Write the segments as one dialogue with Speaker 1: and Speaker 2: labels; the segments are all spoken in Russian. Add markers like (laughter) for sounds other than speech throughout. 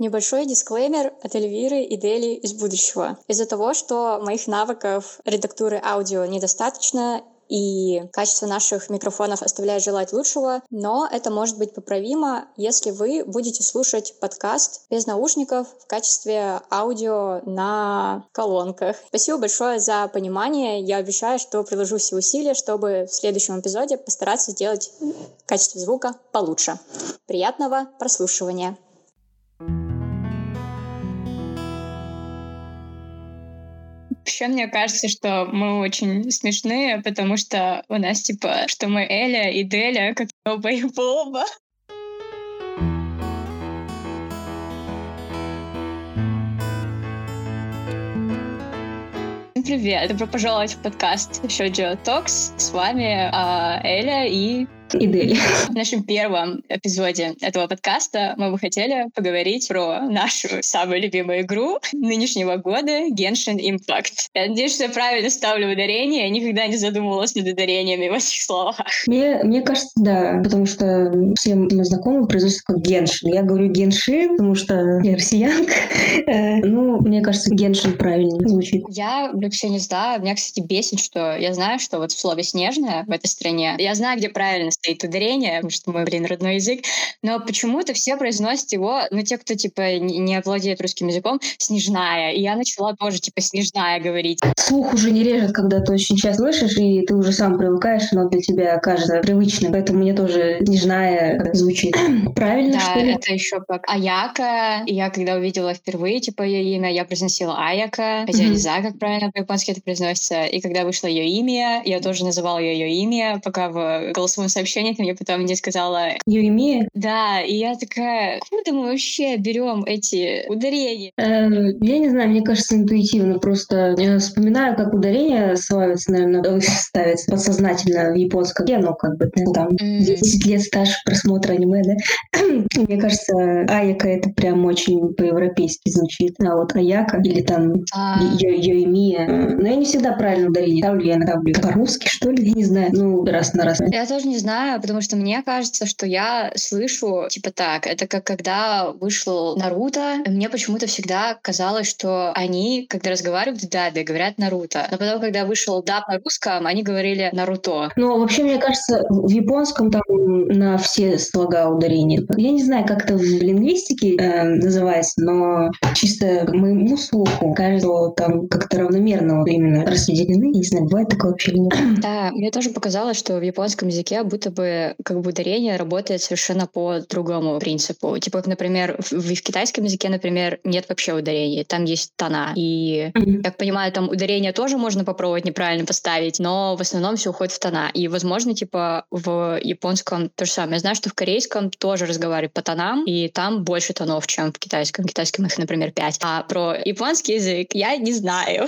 Speaker 1: Небольшой дисклеймер от Эльвиры и Дели из будущего. Из-за того, что моих навыков редактуры аудио недостаточно, и качество наших микрофонов оставляет желать лучшего, но это может быть поправимо, если вы будете слушать подкаст без наушников в качестве аудио на колонках. Спасибо большое за понимание. Я обещаю, что приложу все усилия, чтобы в следующем эпизоде постараться сделать качество звука получше. Приятного прослушивания!
Speaker 2: Вообще, мне кажется, что мы очень смешные, потому что у нас, типа, что мы Эля и Деля, как оба и Боба. Привет, добро пожаловать в подкаст Shoujo Talks. С вами э, Эля и
Speaker 3: и Дели.
Speaker 2: В нашем первом эпизоде этого подкаста мы бы хотели поговорить про нашу самую любимую игру нынешнего года Genshin Impact. Я надеюсь, что я правильно ставлю ударение. Я никогда не задумывалась над ударениями в этих словах.
Speaker 3: Мне, мне кажется, да, потому что всем моим знакомым произносится как Genshin. Я говорю Genshin, потому что я россиянка. Э, ну, мне кажется, Genshin правильнее звучит.
Speaker 2: Я вообще не знаю. Меня, кстати, бесит, что я знаю, что вот в слове «снежная» в этой стране, я знаю, где правильно стоит ударение, потому что мой, блин, родной язык, но почему-то все произносят его, ну, те, кто, типа, не владеет русским языком, снежная. И я начала тоже, типа, снежная говорить.
Speaker 3: Слух уже не режет, когда ты очень часто слышишь, и ты уже сам привыкаешь, но для тебя кажется привычным. Поэтому мне тоже снежная звучит. (clears throat) Правильно,
Speaker 2: да,
Speaker 3: что ли?
Speaker 2: это еще как Аяка. И я, когда увидела впервые, типа, ее имя, я произносила Аяка, хотя mm-hmm. я не знаю, как правильно по-японски это произносится. И когда вышло ее имя, я тоже называла ее ее имя, пока в голосовом сообщении ты мне потом не сказала...
Speaker 3: Юрия?
Speaker 2: Да, и я такая, откуда мы вообще берем эти ударения?
Speaker 3: Эм, я не знаю, мне кажется, интуитивно. Просто я вспоминаю, как ударение ставится, наверное, ставится подсознательно в японском. Я, ну, как бы, там, mm. 10 лет стаж просмотра аниме, да? (clears throat) мне кажется, Аяка это прям очень по-европейски звучит. А вот Аяка или там а... Йоимия. Но я не всегда правильно ударение ставлю, я иногда по-русски, что ли, я не знаю. Ну, раз на раз.
Speaker 2: Я тоже не знаю, потому что мне кажется, что я слышу, типа так, это как когда вышел Наруто, мне почему-то всегда казалось, что они, когда разговаривают в дабе, говорят Наруто. Но потом, когда вышел даб на русском, они говорили Наруто.
Speaker 3: Ну, вообще, мне кажется, в японском там на все слога ударения. Я не знаю, как это в лингвистике э, называется, но чисто моему слуху кажется, там как-то равномерно вот именно распределены. Не знаю, бывает такое вообще или нет.
Speaker 2: Да, мне тоже показалось, что в японском языке будто бы как бы ударение работает совершенно по другому принципу. Типа, например, в, в китайском языке, например, нет вообще ударений, там есть тона. И, как понимаю, там ударение тоже можно попробовать неправильно поставить, но в основном все уходит в тона. И, возможно, типа, в японском то же самое. Я знаю, что в корейском тоже разговаривают по тонам, и там больше тонов, чем в китайском. В китайском их, например, пять. А про японский язык я не знаю.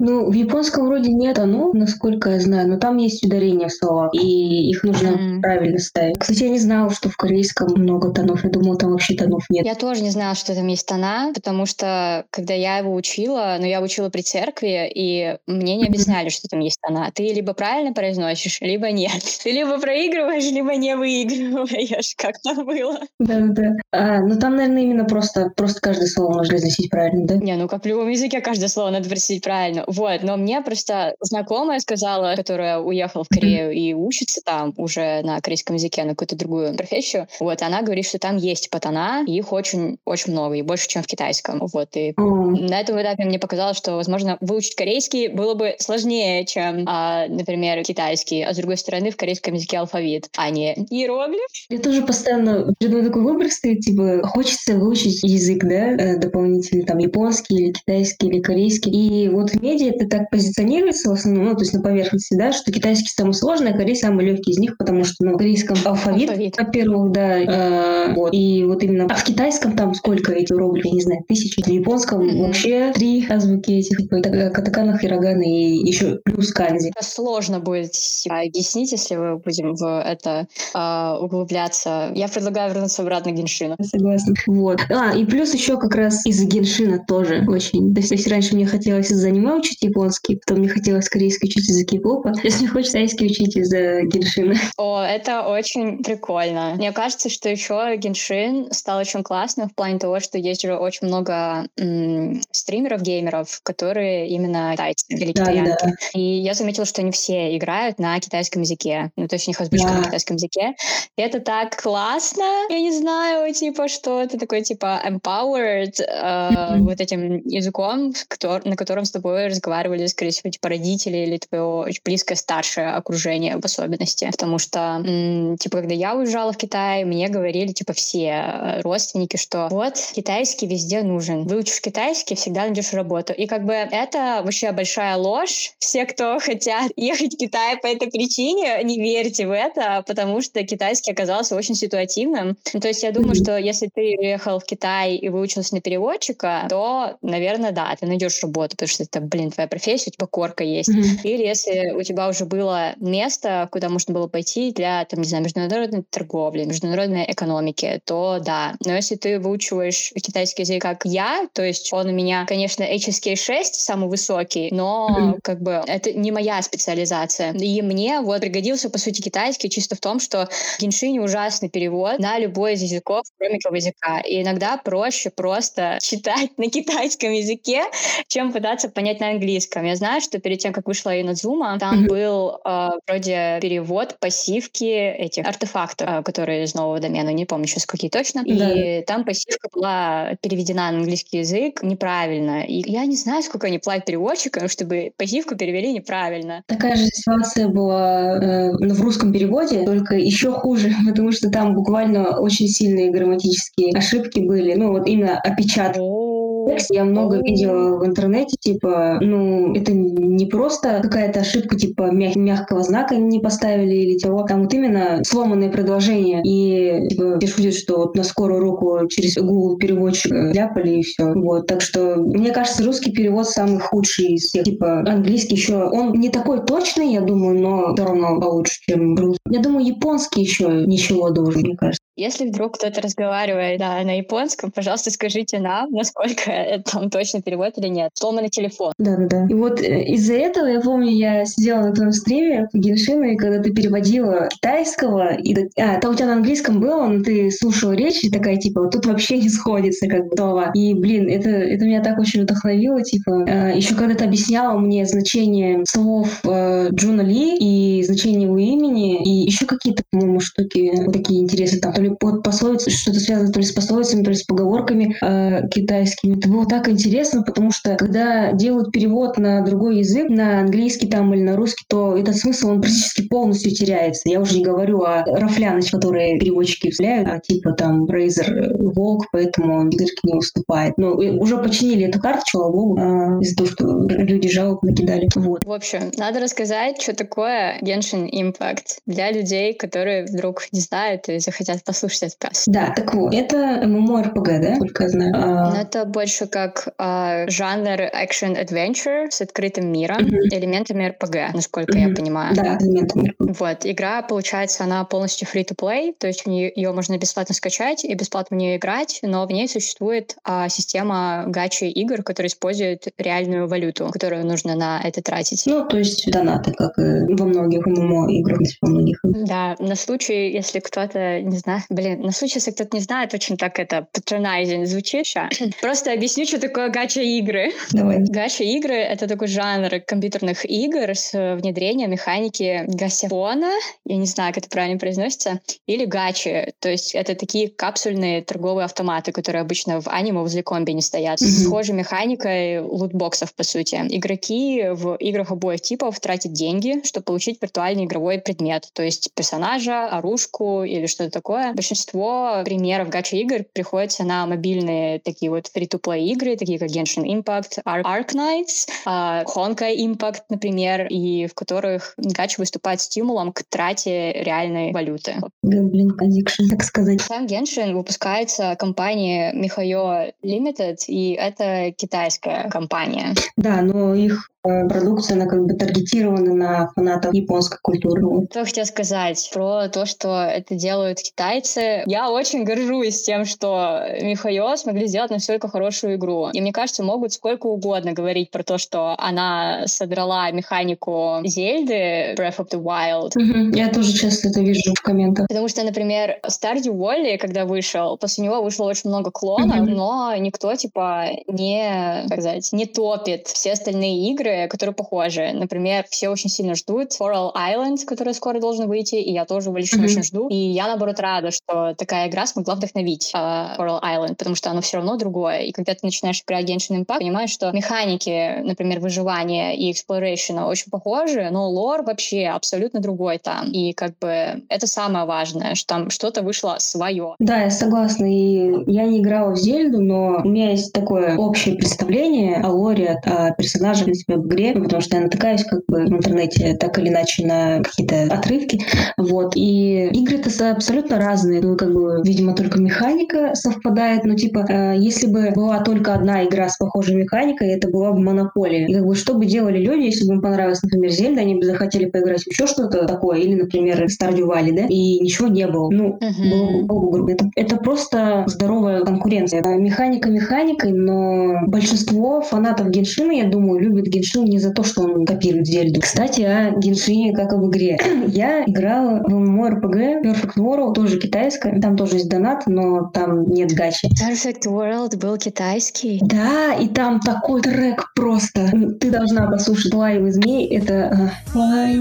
Speaker 3: Ну, в японском вроде нет тонов, насколько я знаю, но там есть ударения в словах, и их нужно mm-hmm правильно ставить. Кстати, я не знала, что в корейском много тонов. Я думала, там вообще тонов нет.
Speaker 2: Я тоже не знала, что там есть тона, потому что, когда я его учила, ну, я учила при церкви, и мне не объясняли, что там есть тона. Ты либо правильно произносишь, либо нет. (laughs) Ты либо проигрываешь, либо не выигрываешь, (laughs) как там было.
Speaker 3: Да-да. А, ну, там, наверное, именно просто, просто каждое слово нужно произносить правильно, да?
Speaker 2: Не, ну, как в любом языке, каждое слово надо произносить правильно. Вот, но мне просто знакомая сказала, которая уехала в Корею и учится там уже на корейском языке, на какую-то другую профессию. Вот, она говорит, что там есть патана, и их очень-очень много, и больше, чем в китайском. Вот, и mm. на этом этапе мне показалось, что, возможно, выучить корейский было бы сложнее, чем, а, например, китайский. А с другой стороны, в корейском языке алфавит, а не иероглиф.
Speaker 3: Я тоже постоянно перед такой выбор стоит, типа, хочется выучить язык, да, э, дополнительно, там, японский или китайский или корейский. И вот в медиа это так позиционируется в основном, ну, то есть на поверхности, да, что китайский самый сложный, а корейский самый легкий из них, потому что ну, в корейском алфавит, алфавит. во-первых, да. Э, вот. И вот именно... А в китайском там сколько этих иероглифов, я не знаю, тысячи. В японском mm-hmm. вообще три азбуки этих. Типа, катакана, хирогана и еще плюс канзи.
Speaker 2: Сложно будет объяснить, если мы будем в это э, углубляться. Я предлагаю вернуться обратно к Геншину.
Speaker 3: Согласна. Вот. А, и плюс еще как раз из-за Геншина тоже очень. То есть, если раньше мне хотелось из-за аниме учить японский, потом мне хотелось корейский учить из-за кей-попа, сейчас мне хочется тайский учить из-за Геншина.
Speaker 2: О, это очень прикольно. Мне кажется, что еще Геншин стал очень классным в плане того, что есть же очень много м- стримеров, геймеров, которые именно китайцы или китаянки. Да. И я заметила, что не все играют на китайском языке. Ну, то есть у них озвучка да. на китайском языке. И это так классно. Я не знаю, типа, что это такое, типа, empowered э, вот этим языком, на котором с тобой разговаривали, скорее всего, типа, родители или твое очень близкое старшее окружение в особенности. Потому что, м- типа, когда я уезжала в Китай, мне говорили, типа, все родственники, что вот, китайский везде нужен. Выучишь китайский, всегда найдешь работу. И как бы это вообще большая ложь. Все, кто (laughs) хотят ехать в Китай по этой причине, не верьте в это, потому что китайский оказался очень ситуативным. Ну, то есть я думаю, что если ты уехал в Китай и выучился на переводчика, то, наверное, да, ты найдешь работу, потому что это, блин, твоя профессия, у тебя корка есть. Mm-hmm. Или если у тебя уже было место, куда можно было пойти для, там, не знаю, международной торговли, международной экономики, то да. Но если ты выучиваешь китайский язык, как я, то есть он у меня, конечно, HSK 6 самый высокий, но как бы это не моя специализация. И мне вот пригодился, по сути, китайский чисто в том, что в Геншине ужасный перевод на любой из языков, кроме этого языка. И иногда проще просто читать на китайском языке, чем пытаться понять на английском. Я знаю, что перед тем, как вышла Инадзума, там был э, вроде перевод пассивки этих артефактов, э, которые из нового домена, не помню сейчас какие точно. Да. И там пассивка была переведена на английский язык неправильно. И я не знаю, сколько они платят переводчикам, чтобы пассивку перевели неправильно.
Speaker 3: Такая же ситуация была э, в русском переводе, только еще хуже, (laughs) потому что там буквально очень сильные грамматические ошибки были. Ну, вот именно опечатки тексте я много видела в интернете, типа, ну, это не просто какая-то ошибка, типа, мяг- мягкого знака не поставили или того, там вот именно сломанное предложение. И, типа, шутят, что вот на скорую руку через Google переводчик ляпали и все. Вот, так что, мне кажется, русский перевод самый худший из всех. Типа, английский еще, он не такой точный, я думаю, но все равно получше, чем русский. Я думаю, японский еще ничего должен, мне кажется.
Speaker 2: Если вдруг кто-то разговаривает да, на японском, пожалуйста, скажите нам, насколько (laughs) это там точно перевод или нет. Сломанный телефон.
Speaker 3: Да-да-да. И вот э, из-за этого, я помню, я сидела на твоем стриме Геншина, и когда ты переводила китайского, и, а, там у тебя на английском было, но ты слушала речь, и такая, типа, вот тут вообще не сходится, как бы, слова. И, блин, это, это меня так очень вдохновило, типа, э, еще когда ты объясняла мне значение слов э, Джуна Ли и значение его имени, и еще какие-то, по-моему, штуки вот такие интересные, там, ли под пословицы, что-то связано то ли с пословицами, то ли с поговорками э, китайскими. Это было так интересно, потому что когда делают перевод на другой язык, на английский там или на русский, то этот смысл, он практически полностью теряется. Я уже не говорю о рафляность, которые переводчики вставляют, а типа там э, волк, поэтому дырки не уступает. Ну, уже починили эту карточку, слава богу, э, из-за того, что люди жалоб накидали. Вот.
Speaker 2: В общем, надо рассказать, что такое Genshin Impact для людей, которые вдруг не знают и захотят послушать этот подкаст.
Speaker 3: Да, так вот, это MMORPG, да, только я знаю? А...
Speaker 2: Ну, это больше как а, жанр action-adventure с открытым миром, uh-huh. элементами RPG, насколько uh-huh. я понимаю.
Speaker 3: Да, элементами
Speaker 2: Вот, игра, получается, она полностью free-to-play, то есть ее можно бесплатно скачать и бесплатно в нее играть, но в ней существует а, система гачи игр, которая использует реальную валюту, которую нужно на это тратить.
Speaker 3: Ну, то есть донаты, как и во многих MMO играх, во многих.
Speaker 2: Да, на случай, если кто-то, не знаю, блин, на случай, если кто-то не знает, очень так это patronizing звучит. Ща. (laughs) Просто объясню, что такое гача-игры.
Speaker 3: Давай.
Speaker 2: Гача-игры — это такой жанр компьютерных игр с внедрением механики гасифона, я не знаю, как это правильно произносится, или гачи. То есть это такие капсульные торговые автоматы, которые обычно в аниме возле комби не стоят. Mm-hmm. С схожей механикой лутбоксов, по сути. Игроки в играх обоих типов тратят деньги, чтобы получить виртуальный игровой предмет, то есть персонажа, оружку или что-то такое. Большинство примеров гача-игр приходится на мобильные такие вот free-to-play игры, такие как Genshin Impact, Ar- Arknights, uh, Honkai Impact, например, и в которых гача выступает стимулом к трате реальной валюты.
Speaker 3: Gambling addiction, так сказать.
Speaker 2: Сам Genshin выпускается компанией Mihoyo Limited, и это китайская компания.
Speaker 3: Да, но их Э, продукция, она как бы таргетирована на фанатов японской культуры.
Speaker 2: Что хотела сказать, сказать про то, что это делают китайцы. Я очень горжусь тем, что Михаил смогли сделать настолько хорошую игру. И мне кажется, могут сколько угодно говорить про то, что она содрала механику Зельды Breath of the Wild.
Speaker 3: Угу. Я тоже часто это вижу в комментах.
Speaker 2: Потому что, например, Stardew Valley, когда вышел, после него вышло очень много клонов, угу. но никто, типа, не, как сказать, не топит все остальные игры, которые похожи. Например, все очень сильно ждут Coral Island, который скоро должен выйти, и я тоже очень mm-hmm. очень жду. И я, наоборот, рада, что такая игра смогла вдохновить uh, Coral Island, потому что оно все равно другое. И когда ты начинаешь играть Genshin Impact, понимаешь, что механики, например, выживания и exploration очень похожи, но лор вообще абсолютно другой там. И как бы это самое важное, что там что-то вышло свое.
Speaker 3: Да, я согласна. И я не играла в Зельду, но у меня есть такое общее представление о лоре, о персонажах, в принципе, в игре, потому что я натыкаюсь как бы в интернете так или иначе на какие-то отрывки. Вот. И игры-то абсолютно разные. Ну, как бы, видимо, только механика совпадает. Ну, типа, э, если бы была только одна игра с похожей механикой, это была бы монополия. И как бы, что бы делали люди, если бы им понравилось, например, Зельда, они бы захотели поиграть в еще что-то такое, или, например, Stardew Valley, да, и ничего не было. Ну, uh-huh. было, было, это, это просто здоровая конкуренция. Механика механикой, но большинство фанатов Геншина, я думаю, любят Геншин не за то, что он копирует Зельду. Кстати, о Геншине как об игре. (clears throat) Я играла в MMORPG Perfect World, тоже китайская. Там тоже есть донат, но там нет гачи.
Speaker 2: Perfect World был китайский?
Speaker 3: Да, и там такой трек просто. Ты должна послушать Лайвы змей. Это... Э,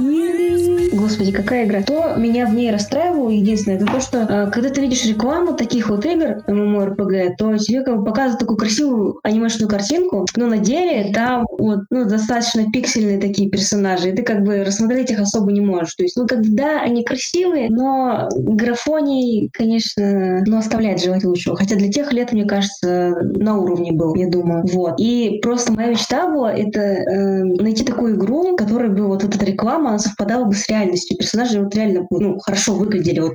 Speaker 3: Господи, какая игра. То меня в ней расстраивало, единственное, это то, что э, когда ты видишь рекламу таких вот игр MMORPG, то тебе как бы показывают такую красивую анимешную картинку, но на деле там вот, ну, достаточно пиксельные такие персонажи, и ты как бы рассмотреть их особо не можешь. То есть, ну, как бы, да, они красивые, но графоний, конечно, ну, оставляет желать лучшего. Хотя для тех лет, мне кажется, на уровне был, я думаю. Вот. И просто моя мечта была это э, найти такую игру, которая бы вот, вот эта реклама, она совпадала бы с реальностью. Персонажи вот реально ну, хорошо выглядели. Вот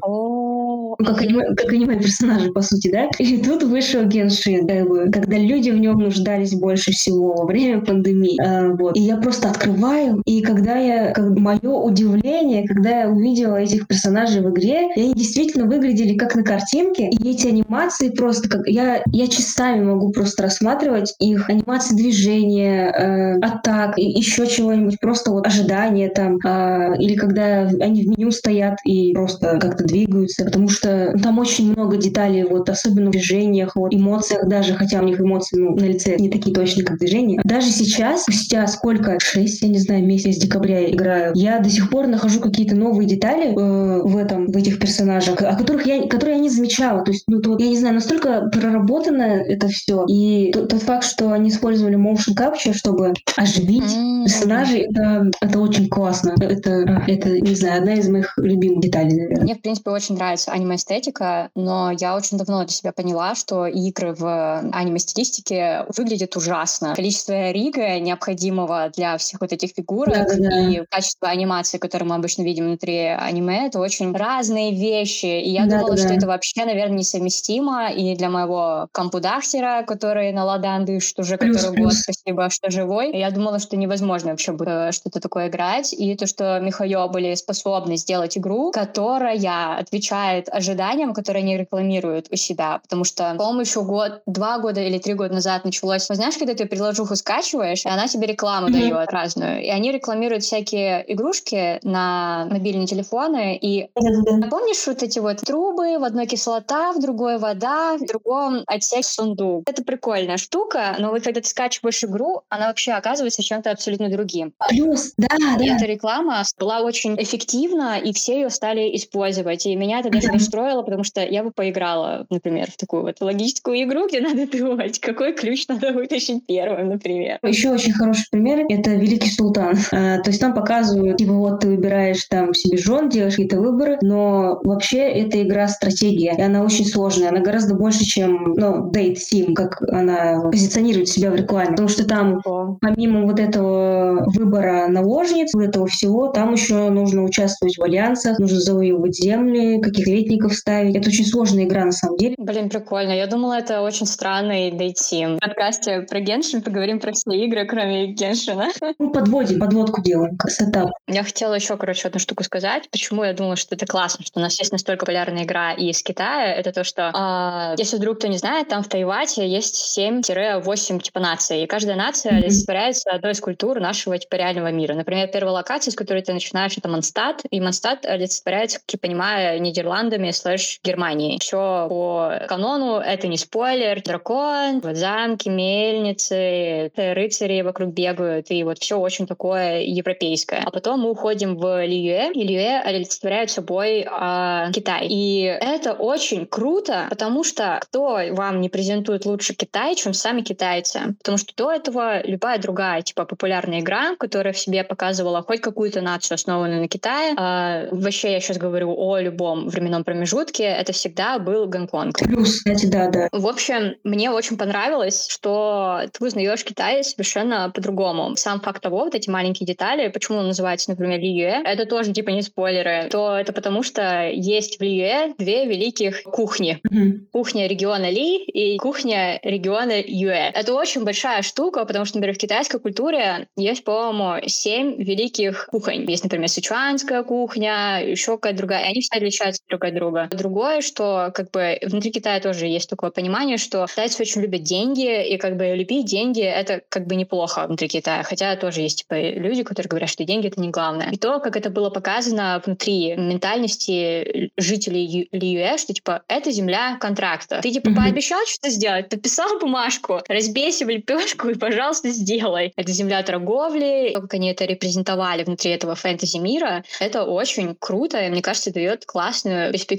Speaker 3: как аниме, как аниме-персонажи, по сути, да? И тут вышел Геншин, как бы, когда люди в нем нуждались больше всего во время пандемии. А, вот. И я просто открываю, и когда я, как мое удивление, когда я увидела этих персонажей в игре, они действительно выглядели как на картинке, и эти анимации просто как... Я, я часами могу просто рассматривать их анимации движения, э, атак, и еще чего-нибудь, просто вот ожидания там, э, или когда они в меню стоят и просто как-то двигаются, потому что что там очень много деталей, вот особенно в движениях, вот, эмоциях даже, хотя у них эмоции ну, на лице не такие точные, как движения. Даже сейчас, спустя сколько, 6, я не знаю, месяц декабря я играю, я до сих пор нахожу какие-то новые детали э, в этом, в этих персонажах, о которых я, которые я не замечала. То есть, ну, то, я не знаю, настолько проработано это все. И тот, тот факт, что они использовали motion capture, чтобы оживить mm-hmm. персонажей, это, это очень классно. Это, это, не знаю, одна из моих любимых деталей, наверное.
Speaker 2: Мне, в принципе, очень нравится аниме аниме-эстетика, но я очень давно для себя поняла, что игры в аниме-стилистике выглядят ужасно. Количество рига, необходимого для всех вот этих фигурок, да, да, да. и качество анимации, которое мы обычно видим внутри аниме, это очень разные вещи. И я да, думала, да, что да. это вообще, наверное, несовместимо. И для моего компудахтера, который на ладан дышит уже плюс, который плюс. год, спасибо, что живой, я думала, что невозможно вообще э, что-то такое играть. И то, что Михаил были способны сделать игру, которая отвечает ожиданиям ожиданиям, которые они рекламируют у себя. Потому что, по-моему, еще год, два года или три года назад началось. Ну, знаешь, когда ты приложуху скачиваешь, и она тебе рекламу mm-hmm. дает разную. И они рекламируют всякие игрушки на мобильные телефоны. И mm-hmm. помнишь вот эти вот трубы, в одной кислота, в другой вода, в другом отсек сундук. Это прикольная штука, но вот когда ты скачиваешь игру, она вообще оказывается чем-то абсолютно другим.
Speaker 3: Плюс, да, и
Speaker 2: да. эта реклама была очень эффективна, и все ее стали использовать. И меня это даже mm-hmm устроило, потому что я бы поиграла, например, в такую вот логическую игру, где надо думать, какой ключ надо вытащить первым, например.
Speaker 3: Еще очень хороший пример — это «Великий Султан». А, то есть там показывают, типа вот ты выбираешь там себе жен, делаешь какие-то выборы, но вообще это игра-стратегия, и она очень сложная, она гораздо больше, чем, ну, Date Sim, как она позиционирует себя в рекламе, потому что там помимо вот этого выбора наложниц, вот этого всего, там еще нужно участвовать в альянсах, нужно завоевывать земли, каких союзников ставить. Это очень сложная игра на самом деле.
Speaker 2: Блин, прикольно. Я думала, это очень странный дейтим. В подкасте про Геншин поговорим про все игры, кроме Геншина.
Speaker 3: Ну, подводим, подводку делаем, как setup.
Speaker 2: Я хотела еще, короче, одну штуку сказать. Почему я думала, что это классно, что у нас есть настолько популярная игра из Китая. Это то, что, э, если вдруг кто не знает, там в Тейвате есть 7-8 типа наций. И каждая нация mm-hmm. олицетворяется одной из культур нашего типа реального мира. Например, первая локация, с которой ты начинаешь, это Мондштадт. И Мондштадт олицетворяется, как я понимаю, Нидерландами slash Германией. Все по канону, это не спойлер. Дракон, вот замки, мельницы, рыцари вокруг бегают. И вот все очень такое европейское. А потом мы уходим в Лиюэ, и Лиюэ олицетворяет собой э, Китай. И это очень круто, потому что кто вам не презентует лучше Китай, чем сами китайцы? Потому что до этого любая другая, типа, популярная игра, которая в себе показывала хоть какую-то нацию, основанную на Китае, э, вообще я сейчас говорю о любом временном промежутке, это всегда был Гонконг.
Speaker 3: Плюс, кстати, да, да.
Speaker 2: В общем, мне очень понравилось, что ты узнаешь Китай совершенно по-другому. Сам факт того, вот эти маленькие детали, почему он называется, например, Лиюэ, это тоже типа не спойлеры, то это потому что есть в Лиюэ две великих кухни. Mm-hmm. Кухня региона Ли и кухня региона Юэ. Это очень большая штука, потому что, например, в китайской культуре есть, по-моему, семь великих кухонь. Есть, например, сычуанская кухня, еще какая-то другая. И они все отличаются друг от друга. Другое, что как бы внутри Китая тоже есть такое понимание, что китайцы очень любят деньги, и как бы любить деньги — это как бы неплохо внутри Китая. Хотя тоже есть типа люди, которые говорят, что деньги — это не главное. И то, как это было показано внутри ментальности жителей Лиюэ, что типа это земля контракта. Ты типа mm-hmm. пообещал что-то сделать, подписал бумажку, разбейся в лепешку и, пожалуйста, сделай. Это земля торговли, как они это репрезентовали внутри этого фэнтези мира, это очень круто, и мне кажется, дает классную перспективу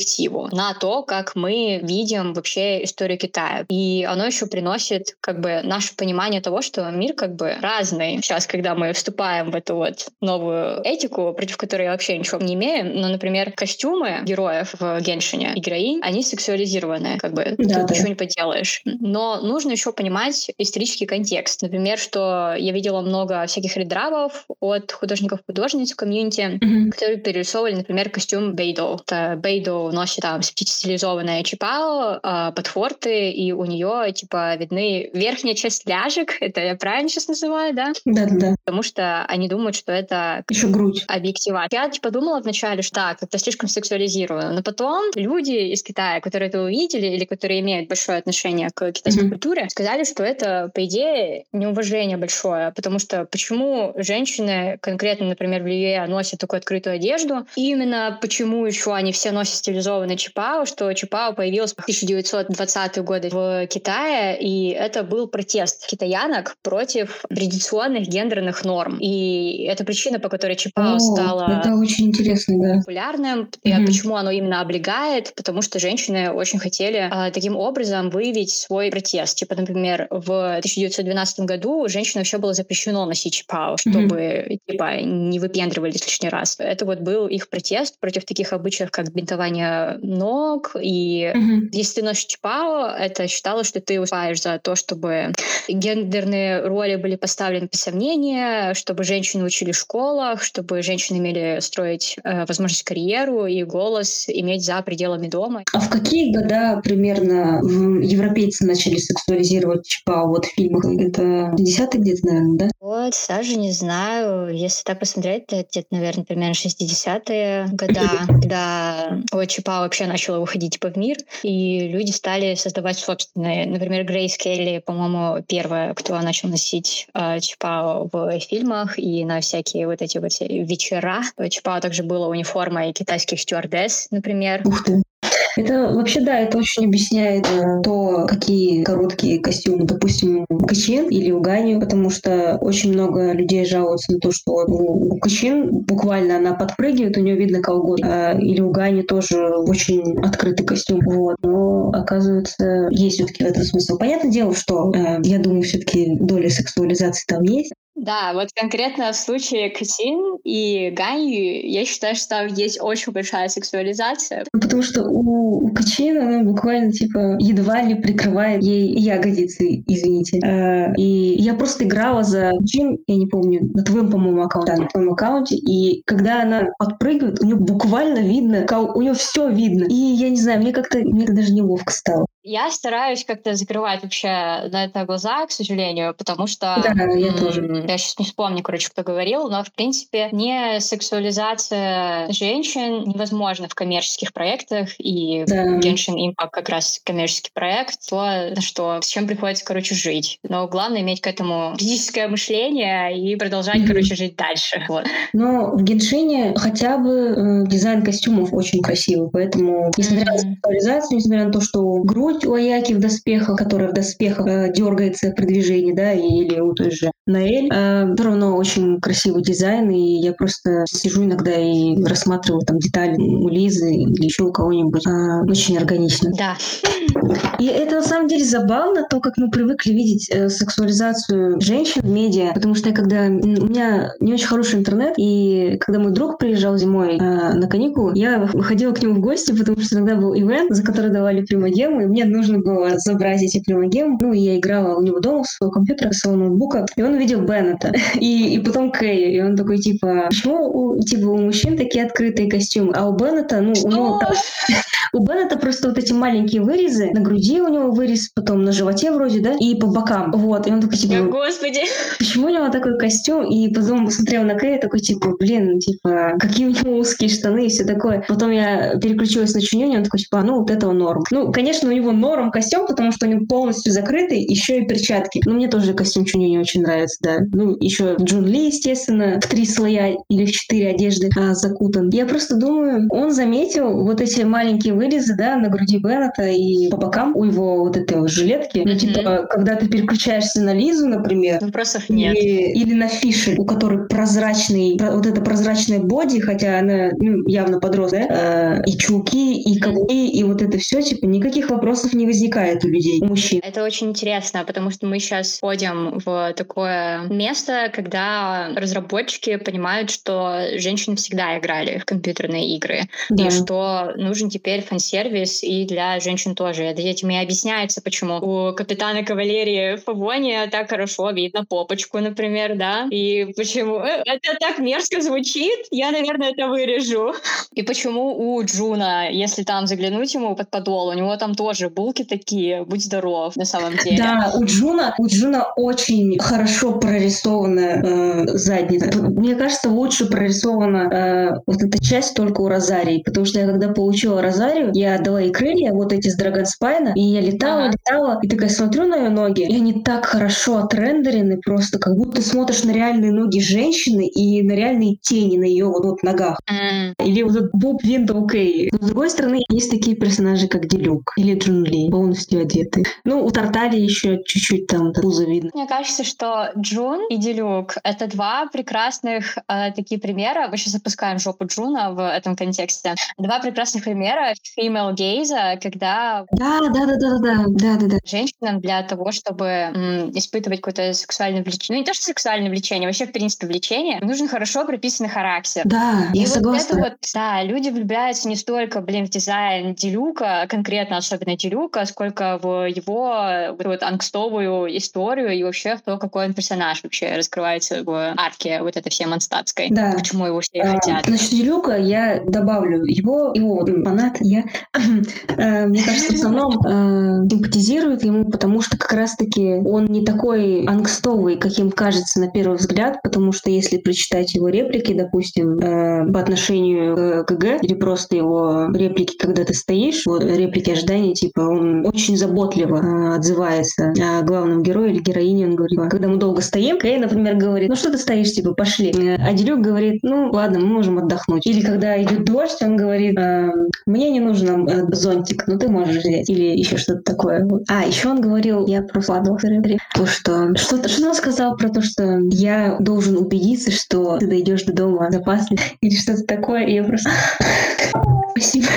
Speaker 2: на то, как мы видим вообще историю Китая. И оно еще приносит как бы наше понимание того, что мир как бы разный. Сейчас, когда мы вступаем в эту вот новую этику, против которой я вообще ничего не имею, но, например, костюмы героев в Геншине и героинь, они сексуализированы, как бы да, тут да. ничего не поделаешь. Но нужно еще понимать исторический контекст. Например, что я видела много всяких редравов от художников-художниц в комьюнити, mm-hmm. которые перерисовывали, например, костюм Бейдо. Это Бейдо носит там стилизованное чипао э, под форты, и у нее, типа, видны верхняя часть ляжек. (laughs) Это я правильно сейчас называю, да?
Speaker 3: Да-да-да.
Speaker 2: Потому что они думают, что это...
Speaker 3: Еще грудь.
Speaker 2: Объектива. Я, типа, думала вначале, что так, это слишком сексуализировано. Но потом люди из Китая, которые это увидели или которые имеют большое отношение к китайской mm-hmm. культуре, сказали, что это, по идее, неуважение большое. Потому что почему женщины, конкретно, например, в Ливе, носят такую открытую одежду? И именно почему еще они все носят стилизованный чипао, что чипао появилось в 1920-е годы в Китае, и это был протест китаянок против традиционных гендерных норм. И это причина, по которой чипао О, стало
Speaker 3: это очень интересно, да.
Speaker 2: популярным. И почему оно именно облегает? Потому что женщины очень хотели а, таким образом выявить свой протест. Типа, например, в 1912 году женщинам вообще было запрещено носить чипао, чтобы mm-hmm. типа не выпендривались лишний раз. Это вот был их протест против таких обычаев, как бинтование ног. И mm-hmm. если ты носишь чипао, это считалось, что ты уступаешь за то, чтобы гендерные роли были поставлены под сомнение, чтобы женщины учили в школах, чтобы женщины имели строить э, возможность карьеру и голос иметь за пределами дома.
Speaker 3: А в какие года примерно европейцы начали сексуализировать Чапао вот в фильмах? Это 50-е где-то, наверное, да?
Speaker 2: Вот, даже не знаю. Если так посмотреть, то где-то, наверное, примерно 60-е года, (laughs) когда вот Чапао вообще начала выходить типа в мир, и люди стали создавать собственные. Например, Грейс Келли, по-моему, первая, кто начал носить э, Чапао в фильмах и на всякие вот эти вот вечера. Чапао также была униформой китайских стюардесс, например.
Speaker 3: Ух ты. Это вообще, да, это очень объясняет э, то, какие короткие костюмы, допустим, у Качин или у Гани, потому что очень много людей жалуются на то, что у, у Качин буквально она подпрыгивает, у нее видно колготки, а, или у Гани тоже очень открытый костюм. Вот. Но, оказывается, есть все-таки в этом смысл. Понятное дело, что, э, я думаю, все-таки доля сексуализации там есть,
Speaker 2: Да, вот конкретно в случае Катин и Ганьи, я считаю, что там есть очень большая сексуализация.
Speaker 3: Ну, потому что у, у Качин она буквально, типа, едва ли прикрывает ей ягодицы, извините. Э, и я просто играла за Джин, я не помню, на твоем, по-моему, аккаунте, да, на твоем аккаунте, и когда она подпрыгивает, у нее буквально видно, у нее все видно. И я не знаю, мне как-то, мне даже неловко стало.
Speaker 2: Я стараюсь как-то закрывать вообще на это глаза, к сожалению, потому что...
Speaker 3: Да, я тоже.
Speaker 2: Я сейчас не вспомню, короче, кто говорил, но, в принципе, не сексуализация женщин невозможна в коммерческих проектах, и да. Genshin Impact как раз коммерческий проект, то, что, с чем приходится, короче, жить. Но главное иметь к этому критическое мышление и продолжать, mm-hmm. короче, жить дальше. Вот.
Speaker 3: Но в Геншине хотя бы э, дизайн костюмов очень красивый, поэтому, несмотря mm-hmm. на сексуализацию, несмотря на то, что грудь у Аяки в доспехах, которая в доспехах э, дергается при движении, да, или у той же Наэль, э, все равно очень красивый дизайн, и я просто сижу иногда и рассматриваю там детали у Лизы или еще у кого-нибудь. Э, очень органично.
Speaker 2: Да.
Speaker 3: И это на самом деле забавно, то, как мы привыкли видеть э, сексуализацию женщин в медиа, потому что я когда... У меня не очень хороший интернет, и когда мой друг приезжал зимой э, на каникулы, я выходила к нему в гости, потому что тогда был ивент, за который давали примагему, и мне нужно было забрать эти примагемы. Ну, я играла у него дома, своего компьютера, своего ноутбука, и он увидел Беннета, (laughs) и, и потом Кэя, и он такой, типа, почему у, типа, у мужчин такие открытые костюмы, а у Беннета, ну, у него там... (laughs) У Беннета просто вот эти маленькие вырезы, на груди у него вырез, потом на животе вроде, да, и по бокам. Вот, и он такой, типа...
Speaker 2: О, господи!
Speaker 3: Почему у него такой костюм? И потом посмотрел на Кэя, такой, типа, блин, ну, типа, какие у него узкие штаны и все такое. Потом я переключилась на Чунюни, он такой, типа, а, ну, вот это норм. Ну, конечно, у него норм костюм, потому что у него полностью закрытый, еще и перчатки. Но мне тоже костюм Чунюни очень нравится, да. Ну, еще Джун Ли, естественно, в три слоя или в четыре одежды а, закутан. Я просто думаю, он заметил вот эти маленькие вырезы, да, на груди Беннета и по бокам у его вот этой вот жилетки. Mm-hmm. Ну, типа, когда ты переключаешься на Лизу, например,
Speaker 2: Вопросов нет.
Speaker 3: Или, или на Фишер, у которой прозрачный, вот это прозрачное боди, хотя она ну, явно подрос, да, э, и чулки, и каблуки, и вот это все, типа, никаких вопросов не возникает у людей, у мужчин.
Speaker 2: Это очень интересно, потому что мы сейчас входим в такое место, когда разработчики понимают, что женщины всегда играли в компьютерные игры, да. и что нужен теперь фан-сервис и для женщин тоже. Этим и объясняется, почему у капитана кавалерии Фавония так хорошо видно попочку, например, да, и почему... Э, это так мерзко звучит, я, наверное, это вырежу. И почему у Джуна, если там заглянуть ему под подол, у него там тоже булки такие, будь здоров, на самом деле.
Speaker 3: Да, у Джуна, у Джуна очень хорошо прорисована э, задница. Мне кажется, лучше прорисована э, вот эта часть только у Розарии, потому что я когда получила Розарию, я дала ей крылья, вот эти с Драгонспайна, и я летала, ага. летала, и такая смотрю на ее ноги, и они так хорошо отрендерены, просто как будто смотришь на реальные ноги женщины и на реальные тени на ее вот, вот ногах. Mm. Или вот этот boob window, окей. Но с другой стороны, есть такие персонажи, как Дилюк или Чжун Ли, полностью одеты. Ну, у Тартали еще чуть-чуть там пузо видно.
Speaker 2: Мне кажется, что Джун и Дилюк — это два прекрасных э, такие примера. Мы сейчас запускаем жопу Джуна в этом контексте. Два прекрасных примера female gaze, когда...
Speaker 3: Да, да, да, да, да, да, да, да.
Speaker 2: Женщинам для того, чтобы м, испытывать какое-то сексуальное влечение, ну не то, что сексуальное влечение, вообще, в принципе, влечение, нужен хорошо прописанный характер.
Speaker 3: Да,
Speaker 2: и
Speaker 3: я
Speaker 2: вот
Speaker 3: согласна.
Speaker 2: Это вот, да, люди влюбляются не столько, блин, в дизайн Дилюка, конкретно особенно Дилюка, сколько в его вот, вот ангстовую историю и вообще то, какой он персонаж вообще раскрывается в арке вот этой всей монстатской.
Speaker 3: Да.
Speaker 2: Почему его все
Speaker 3: а,
Speaker 2: хотят.
Speaker 3: Значит, Делюка я добавлю его, его фанат, я, (clears throat) э, мне кажется, в основном э, симпатизирует ему, потому что как раз-таки он не такой ангстовый, каким кажется на первый взгляд, потому что если прочитать его реплики, допустим, э, по отношению к ГГ, или просто его реплики, когда ты стоишь, вот, реплики ожидания, типа, он очень заботливо э, отзывается о главном герое или героине, он говорит, когда мы долго стоим, Кей, например, говорит, ну что ты стоишь, типа, пошли. А Делюк говорит, ну ладно, мы можем отдохнуть. Или когда идет дождь, он говорит, э, мне не нужен зонтик, но ты можешь взять. Или еще что-то такое. А, еще он говорил, я просто то, что что-то, что он сказал про то, что я должен убедиться, что ты дойдешь до дома безопасно (laughs) или что-то такое. И я просто (laughs) Спасибо.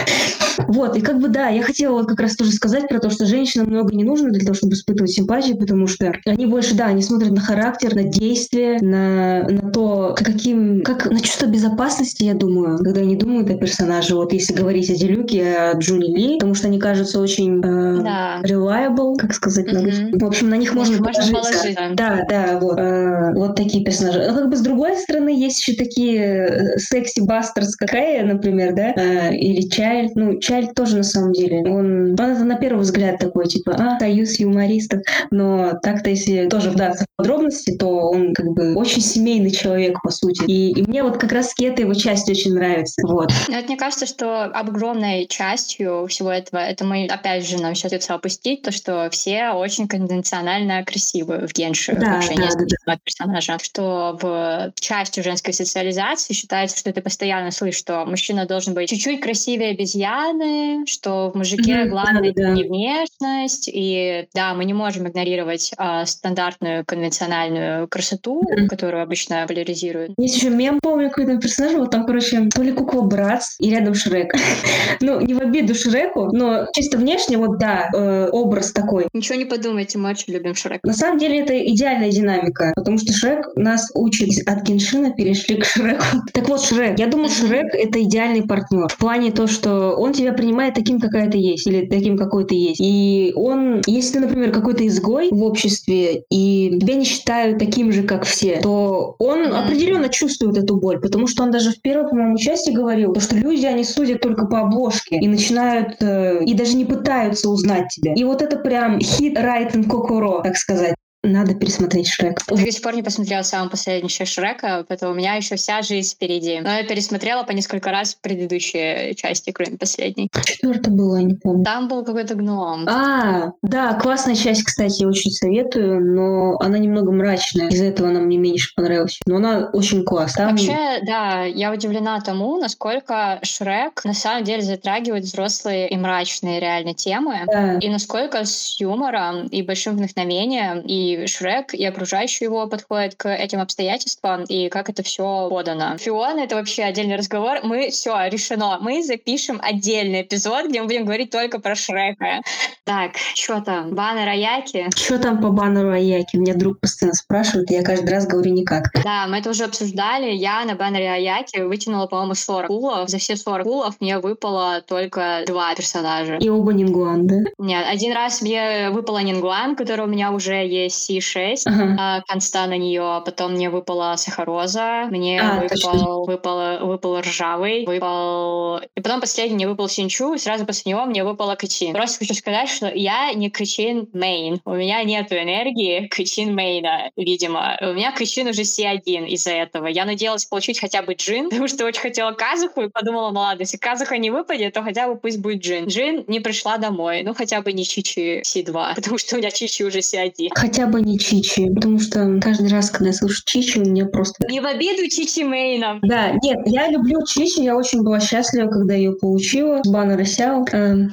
Speaker 3: Вот, и как бы да, я хотела вот как раз тоже сказать про то, что женщинам много не нужно для того, чтобы испытывать симпатию, потому что они больше, да, они смотрят на характер, на действие, на, на то, каким, как на чувство безопасности, я думаю, когда они думают о персонаже. Вот если говорить о Делюке, о Джуни Ли, потому что они кажутся очень э, да. reliable, как сказать, mm-hmm. в общем, на них можно, можно положиться. Положить. Да, да, вот, э, вот такие персонажи. Но как бы с другой стороны, есть еще такие э, секси-бастерс, как Эя, например, да, э, или Чайльд. Ну, Чайльд тоже на самом деле. Он, он это на первый взгляд такой, типа, а, союз юмористов. Но так-то, если тоже вдаться в подробности, то он как бы очень семейный человек, по сути. И, и мне вот как раз эта его часть очень нравится. Вот.
Speaker 2: Но это мне кажется, что огромной частью всего этого, это мы, опять же, нам сейчас это опустить, то, что все очень конвенционально красивы в Генше, да, вообще да, да, да. персонажа. Что в части женской социализации считается, что ты постоянно слышишь, что мужчина должен быть чуть-чуть красивее обезьяны, что в мужике mm-hmm, главное да, да. не внешность, и да, мы не можем игнорировать а, стандартную конвенциональную красоту, mm-hmm. которую обычно поляризируют.
Speaker 3: Есть еще мем, помню, какой-то персонаж, вот там, короче, то ли кукла Братс и рядом Шрек. (laughs) ну, не в обиду Шреку, но чисто внешне, вот да, э, образ такой.
Speaker 2: Ничего не подумайте, мы очень любим Шрек.
Speaker 3: На самом деле это идеальная динамика, потому что Шрек нас учит от Геншина перешли к Шреку. (laughs) так вот, Шрек. Я думаю, Шрек — это идеальный партнер. В плане то, что он тебя принимает таким, какая ты есть, или таким, какой ты есть. И он, если ты, например, какой-то изгой в обществе, и тебя не считают таким же, как все, то он определенно чувствует эту боль, потому что он даже в первом, по-моему, части говорил, что люди, они судят только по обложке и начинают, э, и даже не пытаются узнать тебя. И вот это прям хит Райтен Кокоро, так сказать. Надо пересмотреть Шрек.
Speaker 2: До сих пор не посмотрела самый последний часть Шрека, поэтому у меня еще вся жизнь впереди. Но я пересмотрела по несколько раз предыдущие части, кроме последней.
Speaker 3: Четвертая была, не помню.
Speaker 2: Там был какой-то гном.
Speaker 3: А, да, классная часть, кстати, очень советую, но она немного мрачная. Из-за этого она мне меньше понравилась. Но она очень классная.
Speaker 2: Там... Вообще, да, я удивлена тому, насколько Шрек на самом деле затрагивает взрослые и мрачные реально темы. Да. И насколько с юмором и большим вдохновением и Шрек, и окружающие его подходят к этим обстоятельствам, и как это все подано. Фиона — это вообще отдельный разговор. Мы все решено. Мы запишем отдельный эпизод, где мы будем говорить только про Шрека. Так, что там? Баннер Аяки?
Speaker 3: Что там по баннеру Аяки? Меня друг постоянно спрашивает, и я каждый раз говорю никак.
Speaker 2: Да, мы это уже обсуждали. Я на баннере Аяки вытянула, по-моему, 40 пулов. За все 40 пулов мне выпало только два персонажа.
Speaker 3: И оба Нингуан, да?
Speaker 2: Нет, один раз мне выпало Нингуан, который у меня уже есть C6, ага. а, конста на нее, а потом мне выпала сахароза, мне а, выпал, выпал, выпал ржавый, выпал... И потом последний мне выпал Синчу, и сразу после него мне выпала Качин. Просто хочу сказать, что я не Качин main. У меня нет энергии Качин main а, видимо. У меня Качин уже C1 из-за этого. Я надеялась получить хотя бы Джин, (laughs) потому что очень хотела Казуху, и подумала, ну ладно, если Казуха не выпадет, то хотя бы пусть будет Джин. Джин не пришла домой, ну хотя бы не Чичи C2, (laughs) потому что у меня Чичи уже C1.
Speaker 3: Хотя бы не Чичи, потому что каждый раз, когда я слышу Чичи, у меня просто...
Speaker 2: Не в обиду Чичи Мейна.
Speaker 3: Да, нет, я люблю Чичи, я очень была счастлива, когда ее получила. Баннера Сяо. Эм,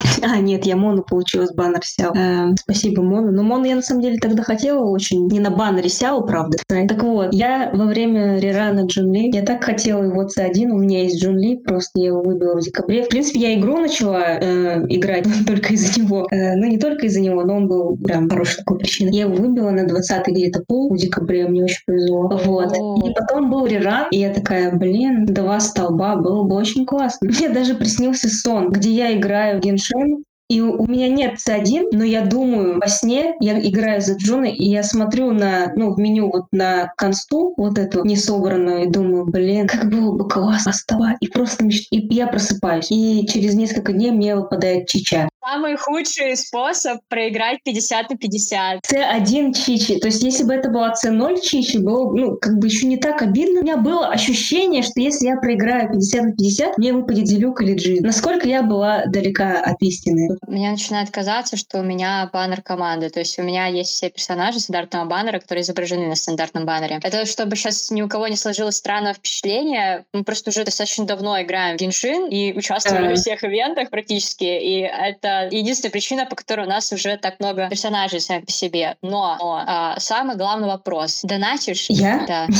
Speaker 3: (laughs) а, нет, я Мону получила с баннер Сяо. Э, спасибо, Мону. Но Мону я на самом деле тогда хотела очень. Не на баннере Сяо, правда. Так вот, я во время рерана Джун Ли, я так хотела его C1, у меня есть Джун Ли, просто я его выбила в декабре. В принципе, я игру начала э, играть (laughs) только из-за него. Э, ну, не только из-за него, но он был прям хорошей такой причиной. Я его выбила на 20 где-то пол в декабре, мне очень повезло. Вот. И потом был реран, и я такая, блин, два столба, было бы очень классно. (laughs) Мне даже приснился сон, где я играю в Геншин, и у меня нет C1, но я думаю, во сне я играю за Джуна, и я смотрю на, ну, в меню вот на консту, вот эту несобранную, и думаю, блин, как было бы классно вставать. И просто меч... и я просыпаюсь. И через несколько дней мне выпадает Чича.
Speaker 2: Самый худший способ проиграть 50 на 50.
Speaker 3: С1 Чичи. То есть, если бы это была С0 Чичи, было ну, как бы еще не так обидно. У меня было ощущение, что если я проиграю 50 на 50, мне выпадет Дилюк или Джин. Насколько я была далека от истины.
Speaker 2: Меня начинает казаться, что у меня баннер команды. То есть у меня есть все персонажи стандартного баннера, которые изображены на стандартном баннере. Это чтобы сейчас ни у кого не сложилось странного впечатления. Мы просто уже достаточно давно играем в Геншин и участвовали yeah. во всех ивентах практически. И это это единственная причина, по которой у нас уже так много персонажей сами по себе. Но, но а, самый главный вопрос. Донатишь?
Speaker 3: Я?
Speaker 2: Да. (laughs)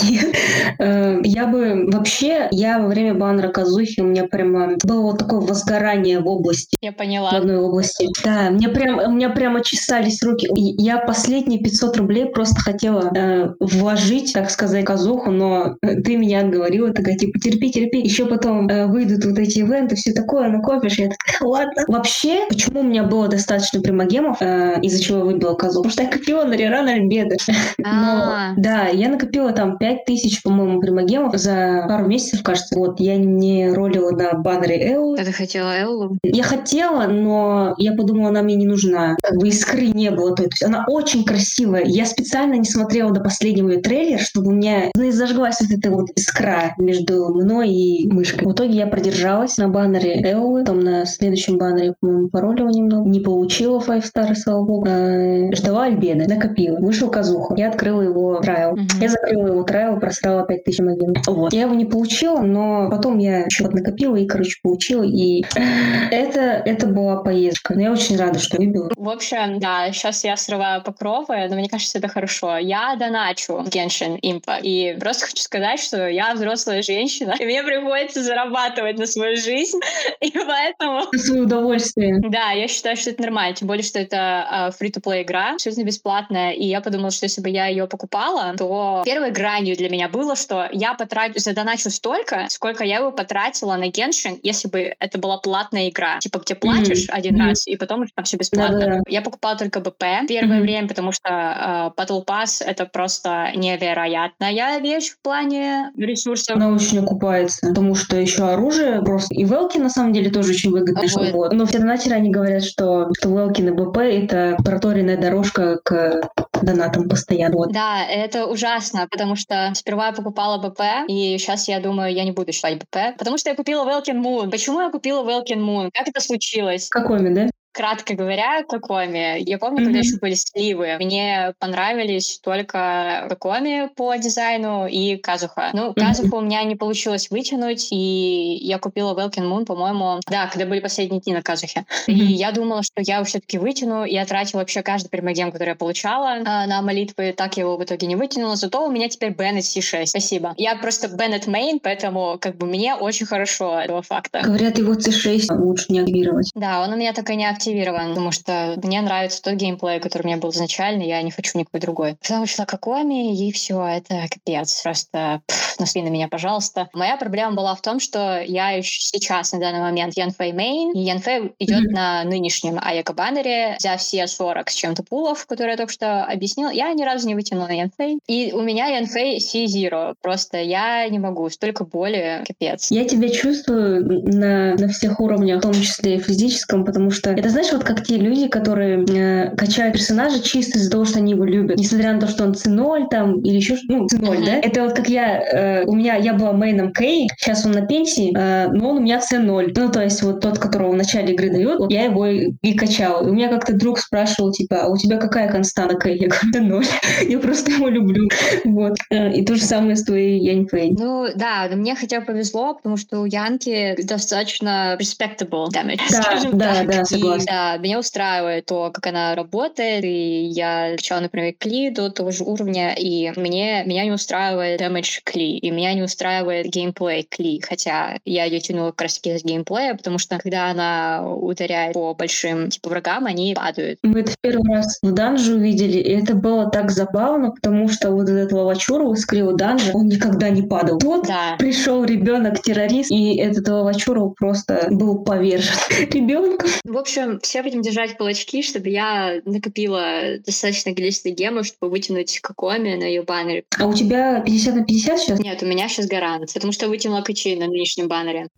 Speaker 3: Э, я бы вообще, я во время баннера Казухи, у меня прямо было вот такое возгорание в области.
Speaker 2: Я поняла.
Speaker 3: В одной области. Да, мне прям, у меня прямо чесались руки. Я последние 500 рублей просто хотела э, вложить, так сказать, Казуху, но ты меня отговорила, такая, типа, терпи, терпи. Еще потом э, выйдут вот эти ивенты, все такое, накопишь. Я такая, ладно. Вообще, почему у меня было достаточно примагемов, э, из-за чего я выбила Казуху? Потому что я копила на Реран Альбеда. (laughs)
Speaker 2: А.
Speaker 3: Да, я накопила там 5000, по-моему, примагемов за пару месяцев, кажется. Вот, я не ролила на баннере Эллу.
Speaker 2: А ты хотела Эллу?
Speaker 3: Я хотела, но я подумала, она мне не нужна. Как бы искры не было. То есть она очень красивая. Я специально не смотрела до последнего ее трейлера, чтобы у меня зажглась вот эта вот искра между мной и мышкой. В итоге я продержалась на баннере Эллы, потом на следующем баннере, по-моему, паролила немного. Не получила Five Star, слава богу. А, ждала Альбеда, накопила. Вышел Казуха. Я открыла его трайл.
Speaker 2: Мгм.
Speaker 3: Я закрыла его трайл, просрала 5000 магин. Вот. Я его не получила, но потом я еще накопила и, короче, получила. И (laughs) это, это была поездка. Но я очень рада, что выбила.
Speaker 2: В общем, да, сейчас я срываю покровы, но мне кажется, это хорошо. Я доначу Genshin Impact. И просто хочу сказать, что я взрослая женщина, и мне приходится зарабатывать на свою жизнь, (laughs) и поэтому...
Speaker 3: За свое удовольствие.
Speaker 2: Да, я считаю, что это нормально, тем более, что это а, free-to-play игра, абсолютно бесплатная, и я подумала, что если бы я ее покупала, то первой гранью для меня было, что я потрачу, задоначу столько, сколько я бы потратила на Genshin, если бы это была платная игра, типа где платишь один
Speaker 3: мгм.
Speaker 2: раз, и потом уже там все бесплатно.
Speaker 3: Да-да-да.
Speaker 2: Я покупала только БП первое
Speaker 3: Мгм.
Speaker 2: время, потому что э, Battle Pass — это просто невероятная вещь в плане ресурсов.
Speaker 3: Она очень окупается, потому что еще оружие просто... И велки, на самом деле, тоже очень выгодны. Что
Speaker 2: вот.
Speaker 3: вот. Но все донатеры, они говорят, что, что велки на БП — это проторенная дорожка к донатам постоянно. Вот.
Speaker 2: Да, это ужасно, потому что сперва я покупала БП, и сейчас я думаю, я не буду считать БП, потому что я купила Welkin Moon. Почему я купила Welkin Moon? Как это случилось?
Speaker 3: Какоми, да?
Speaker 2: Кратко говоря, Кокоми. Я помню, когда
Speaker 3: Мгм.
Speaker 2: еще были сливы. Мне понравились только Кокоми по дизайну и Казуха. Ну, Казуху у меня не получилось вытянуть, и я купила Welkin Moon, по-моему, да, когда были последние дни на Казухе. И
Speaker 3: Мгм.
Speaker 2: я думала, что я все-таки вытяну, и я тратила вообще каждый примогем, который я получала на молитвы, так я его в итоге не вытянула. Зато у меня теперь Беннет C6. Спасибо. Я просто Беннет main, поэтому как бы мне очень хорошо этого факта.
Speaker 3: Говорят, его C6 лучше не активировать.
Speaker 2: Да, он у меня так и не активирован, потому что мне нравится тот геймплей, который у меня был изначально, я не хочу никакой другой. Потом вышла Какоми, и все, это капец. Просто пф, наступи на меня, пожалуйста. Моя проблема была в том, что я еще сейчас, на данный момент, Янфэй main, и Янфэй идет
Speaker 3: Мгм.
Speaker 2: на нынешнем Аяка баннере за все 40 с чем-то пулов, которые я только что объяснила. Я ни разу не вытянула на Янфэй. И у меня Янфэй C0. Просто я не могу. Столько боли, капец.
Speaker 3: Я тебя чувствую на, на всех уровнях, в том числе и физическом, потому что это, знаешь, вот как те люди, которые э, качают персонажа чисто из-за того, что они его любят. Несмотря на то, что он C0 там или еще что- ну, C0,
Speaker 2: Мгм.
Speaker 3: да? Это вот как я, э, у меня, я была мейном Кей, сейчас он на пенсии, э, но он у меня C0. Ну, то есть вот тот, которого в начале игры дают, вот я его и, и качала. И у меня как-то друг спрашивал, типа, а у тебя какая константа Кей? Говорю, C0. (laughs) я просто его люблю. Вот. Э, И то же самое с твоей Яньфэй.
Speaker 2: Ну да, мне хотя бы повезло, потому что у Янки достаточно respectable damage,
Speaker 3: Да,
Speaker 2: скажем
Speaker 3: да,
Speaker 2: так.
Speaker 3: да,
Speaker 2: И,
Speaker 3: согласна.
Speaker 2: да, меня устраивает то, как она работает, и я качала, например, Кли до того же уровня, и мне, меня не устраивает damage Кли, и меня не устраивает геймплей Кли, хотя я ее тянула как раз таки из геймплея, потому что когда она ударяет по большим типа врагам, они падают.
Speaker 3: Мы это в первый раз в данже увидели, и это было так забавно, потому что вот этот Лавачура из Крио данжа, он никогда не падал. Тут
Speaker 2: Да.
Speaker 3: пришел ребенок-террорист, и этот Лавачура просто был повержен (laughs) ребенком.
Speaker 2: В общем, все будем держать кулачки, чтобы я накопила достаточно количество гемов, чтобы вытянуть Кокоми на ее баннере.
Speaker 3: А у тебя 50 на 50 сейчас?
Speaker 2: Нет, у меня сейчас гарант, потому что вытянула Качи на нынешнем баннере.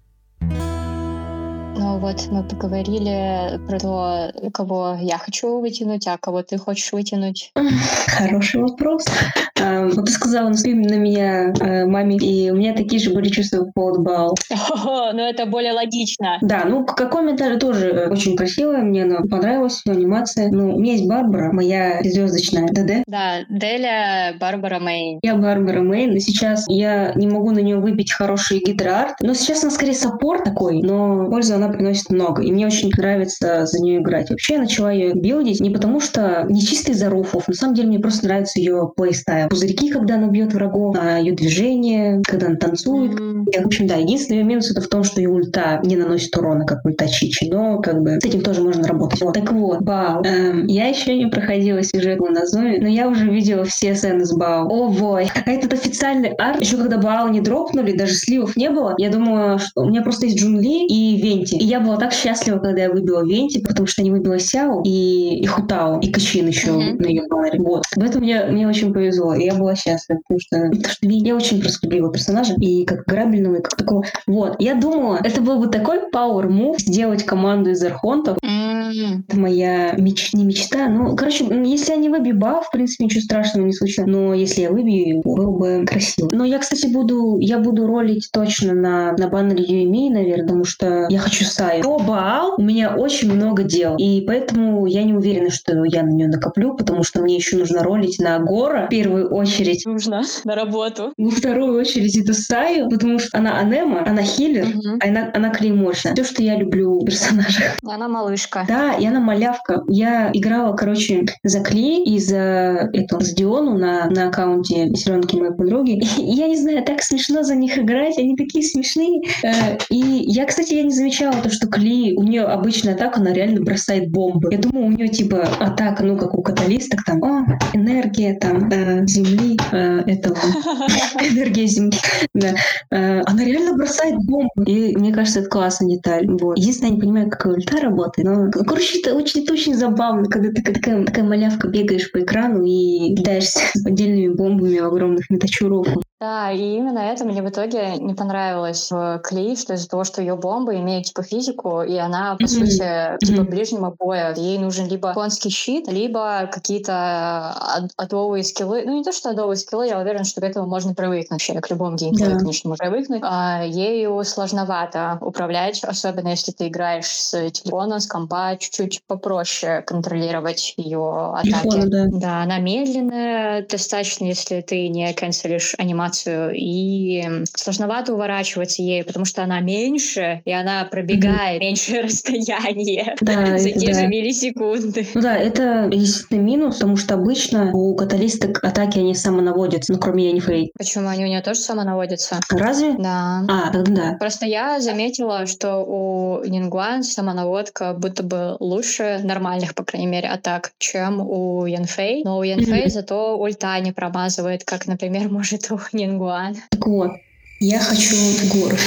Speaker 2: Ну вот, мы поговорили про то, кого я хочу вытянуть, а кого ты хочешь вытянуть.
Speaker 3: Хороший вопрос. А, Вот ты сказала, наступи на меня э, mommy, и у меня такие же были чувства по поводу Баал.
Speaker 2: О, ну это более логично.
Speaker 3: Да, ну Какоми, Какоми тоже э, очень красивая, мне она понравилась, анимация. Ну, у меня есть Барбара, моя звездочная ДД.
Speaker 2: Да, Деля, Барбара main.
Speaker 3: Я Барбара main, и сейчас я не могу на нее выбить хороший гидроарт. Но сейчас она скорее support такой, но пользу она приносит приносит много. И мне очень нравится за нее играть. Вообще я начала ее билдить не потому, что не чисто из-за руфов. На самом деле мне просто нравится ее playstyle. Пузырьки, когда она бьет врагов, а ее движение, когда она танцует. Mm-hmm. Я, в общем, да, единственный ее минус это в том, что ее ульта не наносит урона, как ульта Чичи. Но как бы с этим тоже можно работать. Вот. Так вот, Бау. Эм, я еще не проходила сюжетную на Зоне, но я уже видела все сцены с Бау. О, бой. А этот официальный арт, еще когда Бау не дропнули, даже сливов не было, я думала, что у меня просто есть Джунли и Венти. И я была так счастлива, когда я выбила Венти, потому что не выбила Сяо и, и Хутао, и Качин еще mm-hmm. на ее баннере. Вот. В этом мне, мне очень повезло, и я была счастлива, потому что, потому что я очень просто любила персонажа, и как грабельного, и как такого. Вот. Я думала, это был бы такой power move сделать команду из архонтов. Mm-hmm. Это моя меч... не мечта. Ну, короче, если я не выбью баф, в принципе, ничего страшного не случится. Но если я выбью его, было бы красиво. Но я, кстати, буду, я буду ролить точно на, на баннере UME, наверное, потому что я хочу Саю. До Баал у меня очень много дел, и поэтому я не уверена, что я на нее накоплю, потому что мне еще нужно ролить на Гора в первую очередь.
Speaker 2: Нужно (laughs) на работу.
Speaker 3: Во вторую очередь это Саю, потому что она анема, она хиллер, угу. а она, она клеймошная. Все, что я люблю в персонажах. (laughs)
Speaker 2: Она малышка.
Speaker 3: Да, и она малявка. Я играла, короче, за Кли и за эту, с Диону на, на аккаунте Зеленки моей подруги. (laughs) И я не знаю, так смешно за них играть, они такие смешные. Э, и я, кстати, я не замечала то, что Кли, у нее обычная атака, она реально бросает бомбы. Я думаю, у нее типа атака, ну, как у каталисток, там, о, энергия там э, земли, э, этого, (laughs) энергия земли. (laughs) Да. Э, она реально бросает бомбы. И мне кажется, это классная деталь. Вот. Единственное, я не понимаю, как ульта работает. Но, короче, это очень, это очень забавно, когда ты такая, такая малявка бегаешь по экрану и кидаешься (laughs) отдельными бомбами огромных метачуров.
Speaker 2: Да, и именно это мне в итоге не понравилось в Клей, что из-за того, что ее бомба имеет типа физику, и она, по mm-hmm. сути, типа ближнего боя. Ей нужен либо конский щит, либо какие-то адовые скиллы. Ну, не то, что адовые скиллы, я уверена, что к этому можно привыкнуть вообще, к любому геймплею, yeah. конечно, можно привыкнуть. А ею сложновато управлять, особенно если ты играешь с телефона, с компа, чуть-чуть попроще контролировать ее атаки. Телефона, да. да, она медленная достаточно, если ты не канцелишь анимацию информацию, и сложновато уворачиваться ей, потому что она меньше, и она пробегает mm-hmm. меньшее (laughs) расстояние да, (laughs) за те да. же миллисекунды.
Speaker 3: Ну да, это действительно минус, потому что обычно у каталисток атаки они самонаводятся, ну кроме Янифрей.
Speaker 2: Почему? Они у нее тоже самонаводятся?
Speaker 3: Разве?
Speaker 2: Да.
Speaker 3: А, тогда да.
Speaker 2: Просто я заметила, что у Нингуан самонаводка будто бы лучше нормальных, по крайней мере, атак, чем у Янфей. Но у Янфей mm-hmm. зато ульта не промазывает, как, например, (laughs) может у Нингуан.
Speaker 3: Так вот, я хочу в горы.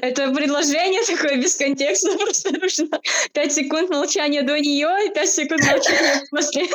Speaker 2: Это предложение такое без контекста, просто нужно 5 секунд молчания до нее и 5 секунд молчания после.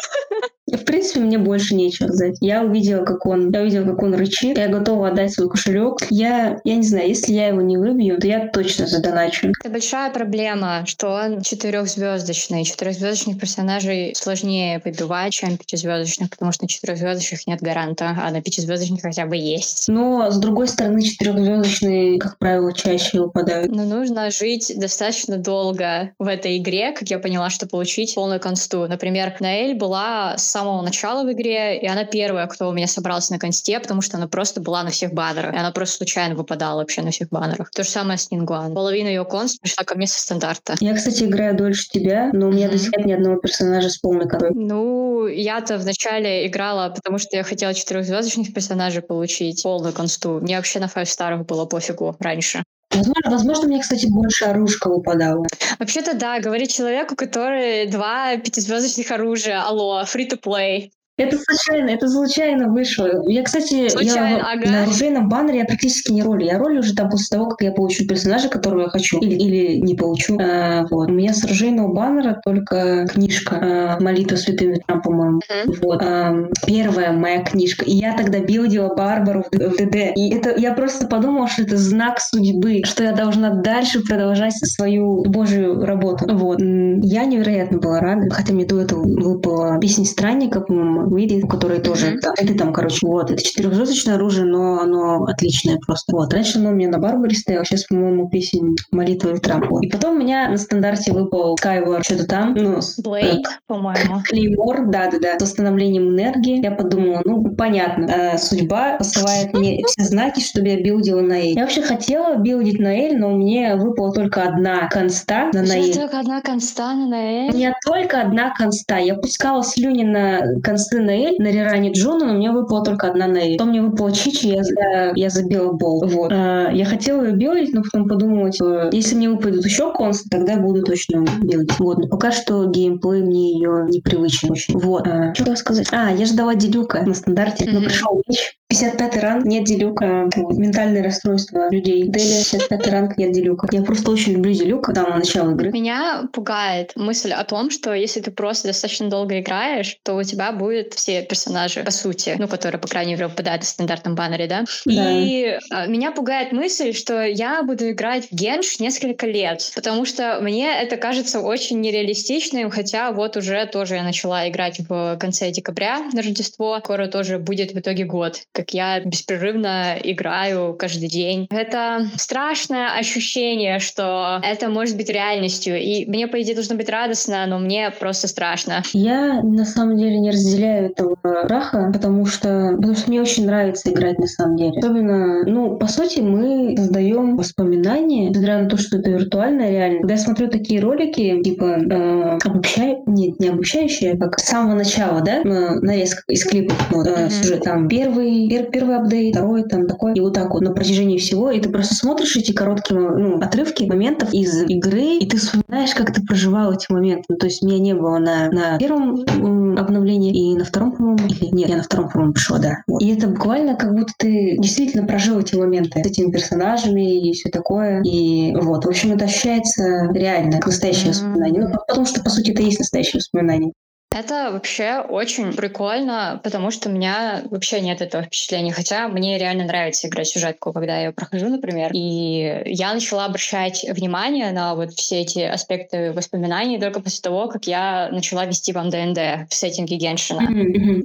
Speaker 3: В принципе, мне больше нечего сказать. Я увидела, как он, я увидела, как он рычит. Я готова отдать свой кошелек. Я, я не знаю, если я его не выбью, то я точно задоначу.
Speaker 2: Это большая проблема, что он четырехзвездочный. Четырехзвездочных персонажей сложнее выбивать, чем пятизвездочных, потому что на четырехзвездочных нет гаранта, а на пятизвездочных хотя бы есть.
Speaker 3: Но, с другой стороны, четырехзвездочные, как правило, чаще выпадают.
Speaker 2: Но нужно жить достаточно долго в этой игре, как я поняла, что получить полную консту. Например, Наэль была с самого начала в игре, и она первая, кто у меня собрался на консте, потому что она просто была на всех баннерах, и она просто случайно выпадала вообще на всех баннерах. То же самое с Нингуан. Половина ее конст пришла ко мне со стандарта.
Speaker 3: Я, кстати, играю дольше тебя, но у меня mm-hmm. до сих пор ни одного персонажа с полной контой.
Speaker 2: Ну, я-то вначале играла, потому что я хотела четырехзвездочных персонажей получить, полную консту. Мне вообще на файв старых было пофигу раньше.
Speaker 3: Возможно, возможно, мне, кстати, больше оружка выпадало.
Speaker 2: Вообще-то да, говорит человеку, который два пятизвездочных оружия. Алло, free-to-play.
Speaker 3: Это случайно, это случайно вышло. Я, кстати, случайно, я ага. на оружейном баннере я практически не ролю. Я ролю уже там после того, как я получу персонажа, которого я хочу, или, или не получу. А, вот. У меня с оружейного баннера только книжка а, «Молитва святым ветрам», по-моему. Uh-huh. Вот. А, первая моя книжка. И я тогда билдила Барбару в, в ДД. И это я просто подумала, что это знак судьбы, что я должна дальше продолжать свою божью работу. Вот. Я невероятно была рада. Хотя мне до этого выпала «Песня странника», по-моему, выйдет, который тоже... Это там, короче, вот. Это четырехзвездочное оружие, но оно отличное просто. Вот. Раньше оно у меня на Барбаре стояло, сейчас, по-моему, песен молитва ветрам. И потом у меня на стандарте выпал Skyward, что-то там. Ну,
Speaker 2: Блейд, по-моему.
Speaker 3: Клеймор, да-да-да, с восстановлением энергии. Я подумала, ну, понятно, э, судьба посылает мне (laughs) все знаки, чтобы я билдила на Эль. Я вообще хотела билдить на Эль, но мне выпала только одна конста на Наэль.
Speaker 2: только одна конста на Наэль?
Speaker 3: У меня только одна конста. Я пускала слюни на консты на Эль, на Реране Джуна, но мне выпала только одна на Эль. Потом мне выпала Чичи, я, я, я забила бол. Вот. А, я хотела ее билдить, но потом подумала, типа, если мне выпадут еще консты, тогда буду точно билдить. Вот. Но пока что геймплей мне ее непривычен очень. Вот. А, что сказать? А, я ждала Дилюка на стандарте, но пришел меч. 55 ранг, нет Дилюка. Ментальное расстройство людей. Дели 55 ранг, нет Дилюка. Я просто очень люблю Дилюка, там на начало игры.
Speaker 2: Меня пугает мысль о том, что если ты просто достаточно долго играешь, то у тебя будут все персонажи, по сути, ну, которые, по крайней мере, выпадают в стандартном баннере, да? да. И а, меня пугает мысль, что я буду играть в Генш несколько лет, потому что мне это кажется очень нереалистичным, хотя вот уже тоже я начала играть в конце декабря на Рождество, скоро тоже будет в итоге год, как я беспрерывно играю каждый день. Это страшное ощущение, что это может быть реальностью. И мне, по идее, должно быть радостно, но мне просто страшно.
Speaker 3: Я на самом деле не разделяю этого страха, потому что, потому что мне очень нравится играть на самом деле. Особенно, ну, по сути, мы создаем воспоминания, несмотря на то, что это виртуальная реальность. Когда я смотрю такие ролики, типа, э, обучающие, нет, не обучающие, а как с самого начала, да, нарезка из клипов, ну, э, сюжет, там, первый пер, первый апдейт, второй там такой, и вот так вот на протяжении всего, и ты просто смотришь эти короткие ну, отрывки моментов из игры, и ты вспоминаешь, как ты проживал эти моменты. Ну, то есть меня не было на, на первом обновлении и на втором, по-моему, или нет, я на втором, по-моему, пришла, да. Вот. И это буквально как будто ты действительно прожил эти моменты с этими персонажами и все такое. И вот, в общем, это ощущается реально, как настоящее воспоминание. Ну, потому что, по сути, это и есть настоящее воспоминание.
Speaker 2: Это вообще очень прикольно, потому что у меня вообще нет этого впечатления. Хотя мне реально нравится играть сюжетку, когда я ее прохожу, например. И я начала обращать внимание на вот все эти аспекты воспоминаний только после того, как я начала вести вам ДНД в сеттинге Геншина.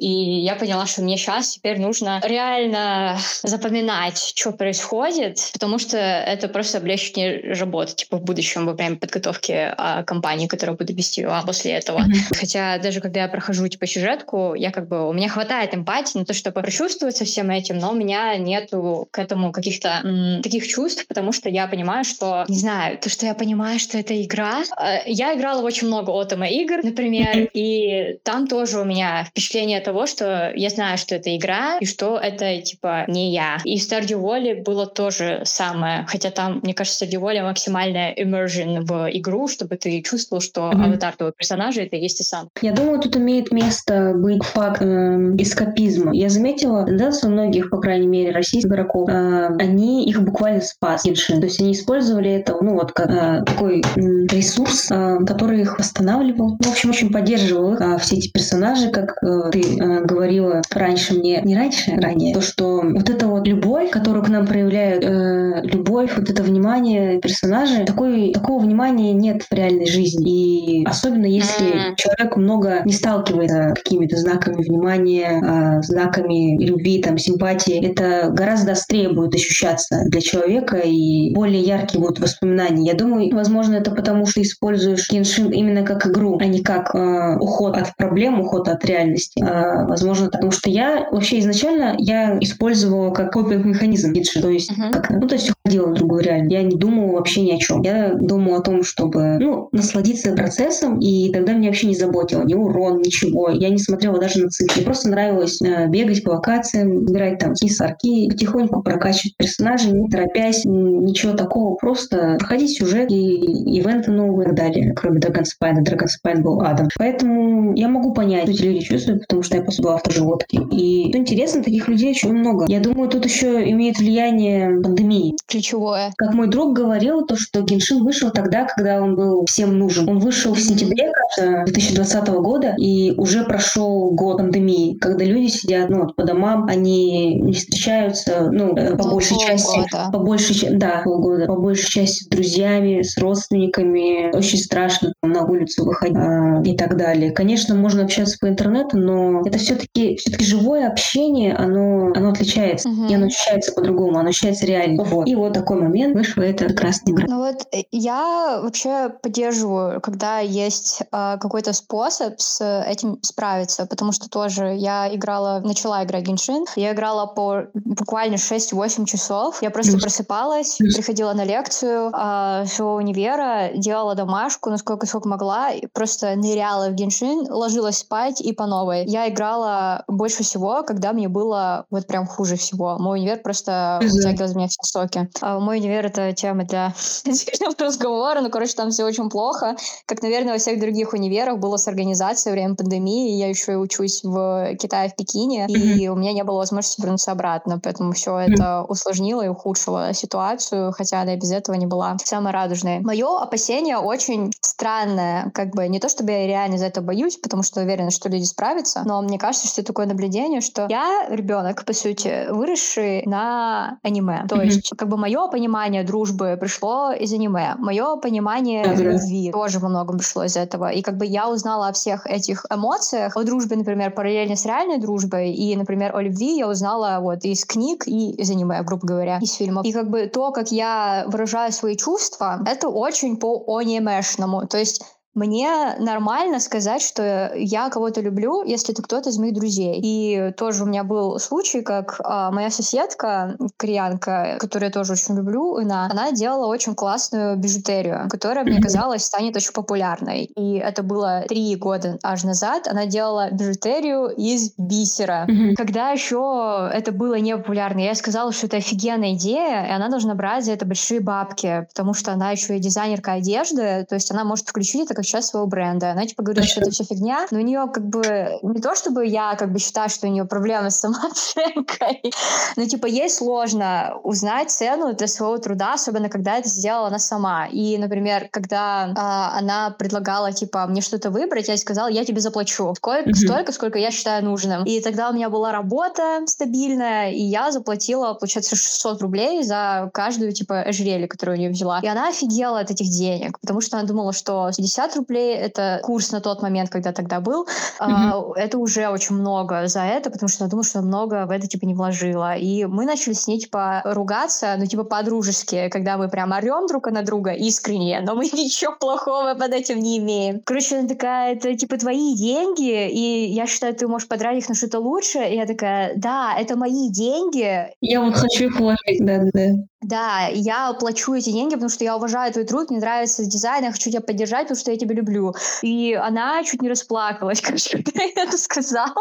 Speaker 2: И я поняла, что мне сейчас теперь нужно реально запоминать, что происходит, потому что это просто облегчит мне работу, типа в будущем во время подготовки а, компании, которую буду вести а после этого. Хотя даже даже когда я прохожу типа сюжетку, я как бы у меня хватает эмпатии на то, чтобы прочувствовать со всем этим, но у меня нету к этому каких-то м, таких чувств, потому что я понимаю, что не знаю, то, что я понимаю, что это игра. Э, я играла очень много отома игр, например, и там тоже у меня впечатление того, что я знаю, что это игра и что это типа не я. И в Stardew Valley было тоже самое, хотя там, мне кажется, Stardew Valley максимальная immersion в игру, чтобы ты чувствовал, что mm-hmm. аватар твоего персонажа это есть и сам.
Speaker 3: Я думаю, думаю, тут имеет место быть факт э, эскапизма. Я заметила, да, у многих, по крайней мере, российских игроков, э, они их буквально спас. То есть они использовали это, ну вот, как э, такой э, ресурс, э, который их восстанавливал. В общем, очень поддерживал их. А все эти персонажи, как э, ты э, говорила раньше мне, не раньше, ранее, то, что вот эта вот любовь, которую к нам проявляют, э, любовь, вот это внимание персонажей, такой, такого внимания нет в реальной жизни. И особенно если mm-hmm. человек много не сталкивается какими-то знаками внимания, а, знаками любви, там, симпатии, это гораздо острее будет ощущаться для человека и более яркие будут воспоминания. Я думаю, возможно, это потому, что используешь Геншин именно как игру, а не как э, уход от проблем, уход от реальности. А, возможно, потому что я вообще изначально я использовала как копинг-механизм Геншин, то есть uh-huh. как, ну, то есть уходила в другую реальность. Я не думала вообще ни о чем. Я думала о том, чтобы, ну, насладиться процессом, и тогда меня вообще не заботило ни урон, ничего. Я не смотрела даже на цифры. Мне просто нравилось э, бегать по локациям, играть там какие сорки, потихоньку прокачивать персонажей, не торопясь, ничего такого. Просто проходить сюжет и ивенты новые и так далее. Кроме Dragonspine. Dragonspine был адом. Поэтому я могу понять, что эти люди чувствуют, потому что я просто была автоживотки. И что интересно, таких людей очень много. Я думаю, тут еще имеет влияние пандемии.
Speaker 2: В ключевое.
Speaker 3: Как мой друг говорил, то, что Геншин вышел тогда, когда он был всем нужен. Он вышел в сентябре, кажется, 2020 года, и уже прошел год пандемии, когда люди сидят ну, по домам, они не встречаются, ну, э, по большей полгода. части, по большей, да, полгода, по большей части с друзьями, с родственниками. Очень страшно на улицу выходить а, и так далее. Конечно, можно общаться по интернету, но это все-таки все-таки живое общение, оно, оно отличается, угу. и оно ощущается по-другому, оно ощущается реально. Вот. И вот такой момент вышла эта прекрасная игра.
Speaker 2: Ну вот э, я вообще поддерживаю, когда есть э, какой-то способ с этим справиться, потому что тоже я играла, начала играть Геншин, я играла по буквально 6-8 часов, я просто Плюс. просыпалась, Плюс. приходила на лекцию э, своего универа, делала домашку, насколько сколько могла, просто ныряла в Геншин, ложилась спать и по новой. Я играла больше всего, когда мне было вот прям хуже всего. Мой универ просто вытягивал из меня все соки. А мой универ — это тема для (laughs) разговора, ну, короче, там все очень плохо. Как, наверное, во всех других универах было с организацией во время пандемии. Я еще и учусь в Китае, в Пекине, и у меня не было возможности вернуться обратно, поэтому все это усложнило и ухудшило ситуацию, хотя она и без этого не была самой радужной. Мое опасение очень странное, как бы не то, чтобы я реально за это боюсь, потому что уверена, что люди справятся, но мне кажется, что такое наблюдение, что я ребенок, по сути, выросший на аниме. То mm-hmm. есть, как бы мое понимание дружбы пришло из аниме. Мое понимание mm-hmm. любви тоже во многом пришло из этого. И как бы я узнала о всех этих эмоциях, о дружбе, например, параллельно с реальной дружбой, и, например, о любви я узнала вот из книг и из аниме, грубо говоря, из фильмов. И как бы то, как я выражаю свои чувства, это очень по анимешному. То есть мне нормально сказать, что я кого-то люблю, если это кто-то из моих друзей. И тоже у меня был случай, как а, моя соседка, кореянка, которую я тоже очень люблю, она, она делала очень классную бижутерию, которая, мне казалось, станет очень популярной. И это было три года аж назад. Она делала бижутерию из бисера. Когда еще это было не популярно, я сказала, что это офигенная идея, и она должна брать за это большие бабки, потому что она еще и дизайнерка одежды, то есть она может включить это как часть своего бренда. Она типа говорит, что это все фигня, но у нее как бы не то, чтобы я как бы считаю, что у нее проблемы с (laughs) самооценкой, но типа ей сложно узнать цену для своего труда, особенно когда это сделала она сама. И, например, когда а, она предлагала типа мне что-то выбрать, я ей сказала, я тебе заплачу сколько, mm-hmm. столько, сколько я считаю нужным. И тогда у меня была работа стабильная, и я заплатила, получается, 600 рублей за каждую типа ожерелье, которую у нее взяла. И она офигела от этих денег, потому что она думала, что 50 рублей — это курс на тот момент, когда тогда был. Mm-hmm. Это уже очень много за это, потому что я думала, что много в это типа не вложила. И мы начали с ней типа ругаться, ну типа по-дружески, когда мы прям орем друг на друга искренне, но мы (laughs) ничего плохого под этим не имеем. Короче, она такая, это типа твои деньги, и я считаю, ты можешь потратить их на что-то лучше. И я такая, да, это мои деньги.
Speaker 3: Я вот хочу их вложить, да, да.
Speaker 2: Да, я плачу эти деньги, потому что я уважаю твой труд, мне нравится дизайн, я хочу тебя поддержать, потому что я тебя люблю. И она чуть не расплакалась, короче, когда я это сказала.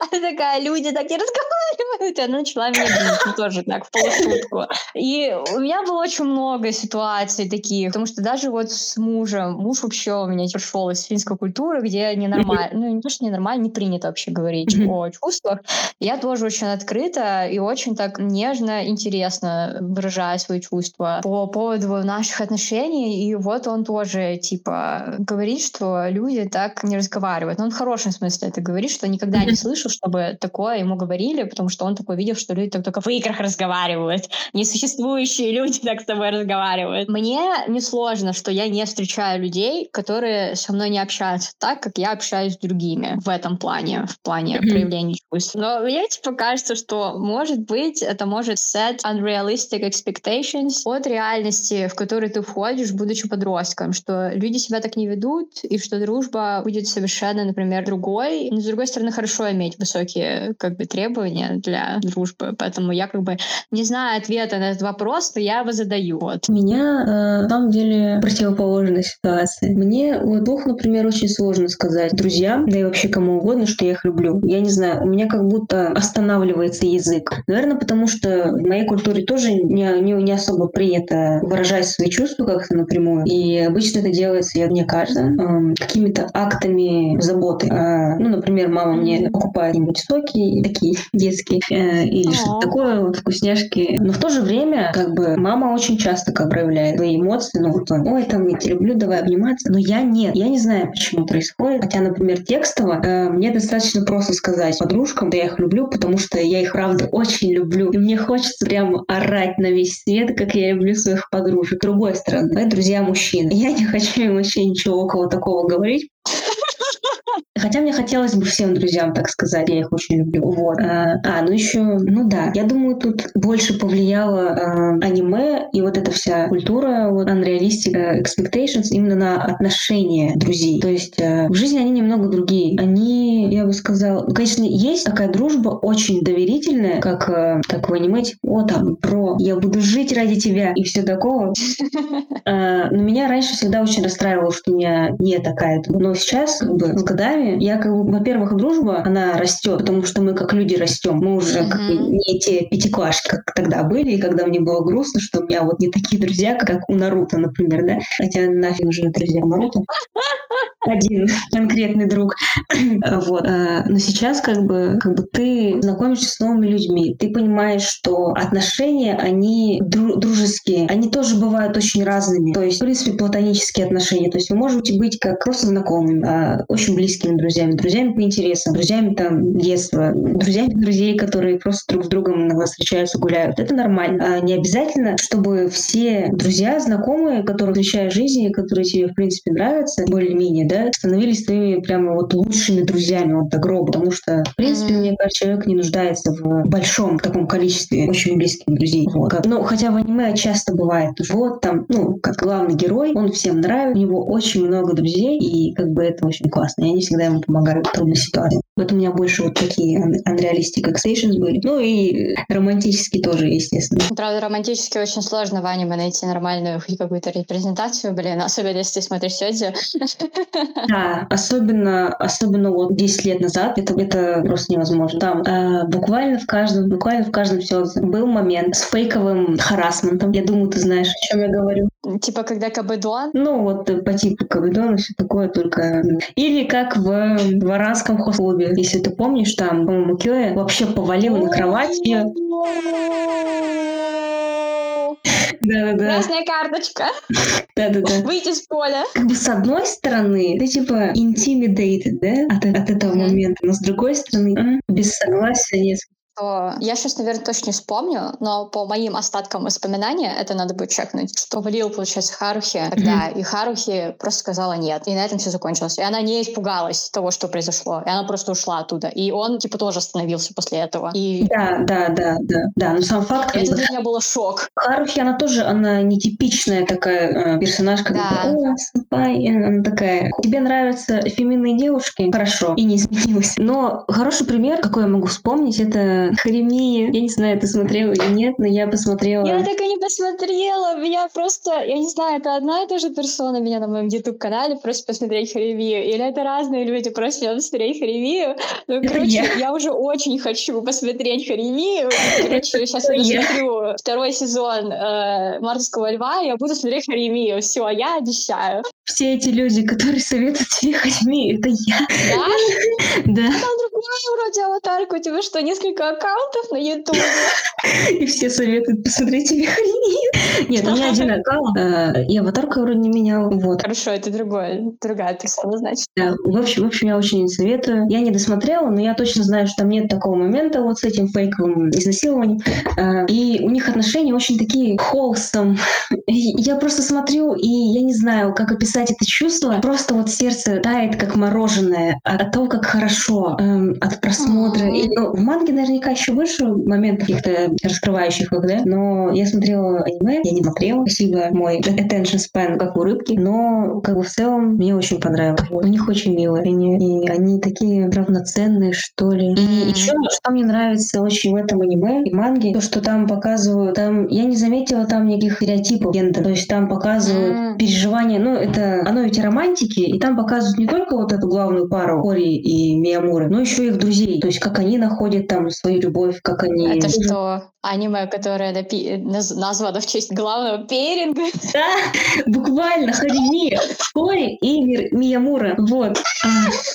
Speaker 2: Она такая, люди так не разговаривают. И она начала меня бить, ну, тоже так, в полушутку. И у меня было очень много ситуаций таких, потому что даже вот с мужем, муж вообще у меня пришел из финской культуры, где ненормально, ну не то, что ненормально, не принято вообще говорить о чувствах. Я тоже очень открыта и очень так нежно, интересно выражаю свои чувства по поводу наших отношений. И вот он тоже, типа, говорит, что люди так не разговаривают. Но он в хорошем смысле это говорит, что никогда не слышал, чтобы такое ему говорили, потому что он такой видел, что люди так только в играх разговаривают. Несуществующие люди так с тобой разговаривают. Мне не сложно, что я не встречаю людей, которые со мной не общаются так, как я общаюсь с другими в этом плане, в плане проявления чувств. Но мне типа кажется, что может быть это может set unrealistic expectations от реальности, в которой ты входишь, будучи подростком, что люди себя так не ведут, и что дружба будет совершенно, например, другой. Но, с другой стороны, хорошо иметь высокие как бы, требования для дружбы, поэтому я как бы не знаю ответа на этот вопрос, но я его задаю. Вот.
Speaker 3: У меня, э, на самом деле, противоположная ситуация. Мне вот двух, например, очень сложно сказать друзьям, да и вообще кому угодно, что я их люблю. Я не знаю, у меня как будто останавливается язык. Наверное, потому что в моей культуре тоже не, не, не особо принято выражать свои чувства как-то напрямую. И обычно это делается, я не э, какими-то актами заботы. Э, ну, например, мама мне покупает какие-нибудь соки такие детские э, или что-то такое, вот, вкусняшки. Но в то же время, как бы, мама очень часто как проявляет свои эмоции, ну, вот, ой, там, я тебя люблю, давай обниматься. Но я нет. Я не знаю, почему происходит. Хотя, например, текстово э, мне достаточно просто сказать подружкам, да я их люблю, потому что я их, правда, очень люблю. И мне хочется прямо орать на весь свет, как я люблю своих подружек. С другой стороны, мои друзья мужчины. Я не хочу им вообще ничего около такого говорить, Хотя мне хотелось бы всем друзьям, так сказать, я их очень люблю. Вот. А, а ну еще, ну да, я думаю, тут больше повлияло а, аниме и вот эта вся культура, вот unrealistic expectations именно на отношения друзей. То есть а, в жизни они немного другие. Они, я бы сказала, ну, конечно, есть такая дружба очень доверительная, как, а, как в аниме, типа, о, там, про, я буду жить ради тебя и все такого. (laughs) А, но меня раньше всегда очень расстраивало, что у меня не такая. Но сейчас, как бы, с годами я, как бы, во-первых, дружба, она растет, потому что мы как люди растем. Мы уже uh-huh. как бы не те пятиклашки, как тогда были, и когда мне было грустно, что у меня вот не такие друзья, как у Наруто, например, да? Хотя нафиг уже друзья Наруто. (laughs) Один конкретный друг. (clears throat) вот. А, но сейчас как бы, как бы ты знакомишься с новыми людьми, ты понимаешь, что отношения, они дружеские, они тоже бывают очень разными. То есть, в принципе, платонические отношения. То есть вы можете быть как просто знакомыми, а, очень близкими друзьями, друзьями по интересам, друзьями там детства, друзьями друзей, которые просто друг с другом иногда встречаются, гуляют. Это нормально. А не обязательно, чтобы все друзья, знакомые, которые встречаешь в жизни, которые тебе, в принципе, нравятся, более-менее, да, становились твоими прямо вот лучшими друзьями вот до гроба. Потому что, в принципе, mm-hmm. мне кажется, человек не нуждается в большом таком количестве очень близких друзей. Вот. Ну, хотя в аниме часто бывает, вот там, ну, как главный герой, он всем нравится, у него очень много друзей, и как бы это очень классно. И они всегда ему помогают в трудной ситуации. Вот у меня больше вот такие unrealistic expectations были. Ну и романтические тоже, естественно.
Speaker 2: Правда, романтически очень сложно в аниме найти нормальную какую-то репрезентацию, блин, особенно если ты смотришь Сёдзи. (laughs)
Speaker 3: Да, особенно, особенно вот 10 лет назад это, это просто невозможно. Там э, буквально в каждом, буквально в каждом Сёдзи был момент с фейковым харасментом. Я думаю, ты знаешь, о чем я говорю.
Speaker 2: Типа, когда Кабедон?
Speaker 3: Ну, вот по типу Кабедона все такое, только... Или как в варанском хостеле. Если ты помнишь, там, по-моему, Кёя вообще повалил на кровать и...
Speaker 2: Да-да-да. Красная карточка.
Speaker 3: Да-да-да.
Speaker 2: Выйти с поля.
Speaker 3: Как бы с одной стороны, ты типа intimidated, да, от, от этого момента, но с другой стороны, без согласия нет
Speaker 2: что я сейчас, наверное, точно не вспомню, но по моим остаткам воспоминания, это надо будет чекнуть, что валил, получается, Харухи тогда, mm-hmm. и Харухи просто сказала нет, и на этом все закончилось. И она не испугалась того, что произошло, и она просто ушла оттуда. И он, типа, тоже остановился после этого. И...
Speaker 3: Да, да, да, да, да, но сам факт...
Speaker 2: Это для меня было шок.
Speaker 3: Харухи, она тоже, она нетипичная такая э, персонажка, да. о, сэмпай, она такая, тебе нравятся феминные девушки? Хорошо, и не изменилась. Но хороший пример, какой я могу вспомнить, это Харемия. Я не знаю, ты смотрела или нет, но я посмотрела.
Speaker 2: Я так и не посмотрела. Меня просто, я не знаю, это одна и та же персона меня на моем YouTube-канале просит посмотреть Харемию. Или это разные люди просят меня посмотреть Харемию. Ну, короче, я. я уже очень хочу посмотреть Харемию. Короче, сейчас я досмотрю (laughs) второй сезон э, «Мартовского льва», я буду смотреть Харемию. Все, я обещаю.
Speaker 3: Все эти люди, которые советуют тебе Харемию, это я.
Speaker 2: Да? (laughs)
Speaker 3: Да.
Speaker 2: Другая вроде аватарка. У тебя что, несколько аккаунтов на Ютубе. (laughs)
Speaker 3: И все советуют посмотреть тебе Нет, у меня один аккаунт, э, и аватарка вроде не менял. Вот.
Speaker 2: Хорошо, это другое, другая персона, значит.
Speaker 3: Да, в общем, в общем, я очень советую. Я не досмотрела, но я точно знаю, что там нет такого момента вот с этим фейковым изнасилованием. Э, и у них отношения очень такие wholesome. (laughs) Я просто смотрю, и я не знаю, как описать это чувство. Просто вот сердце тает, как мороженое, от того, как хорошо, эм, от просмотра. И, ну, в манге наверняка еще больше моментов каких-то раскрывающих их, да, но я смотрела аниме, я не смотрела, спасибо, мой attention span, как у рыбки, но как бы в целом мне очень понравилось. У них очень мило, они, и они такие равноценные, что ли. И еще, что мне нравится очень в этом аниме и манге, то, что там показывают, там, я не заметила там никаких стереотипов гендера, то есть там показывают переживания, ну, это, оно ведь романтики, и там показывают не только вот эту главную пару Кори и Миямуры, но еще их друзей. то есть как они находят там свою любовь, как они...
Speaker 2: Это что, аниме, которое напи... названо в честь главного Перинга? (laughs)
Speaker 3: Да, буквально, Харими, Кори и Миямура. Вот. А,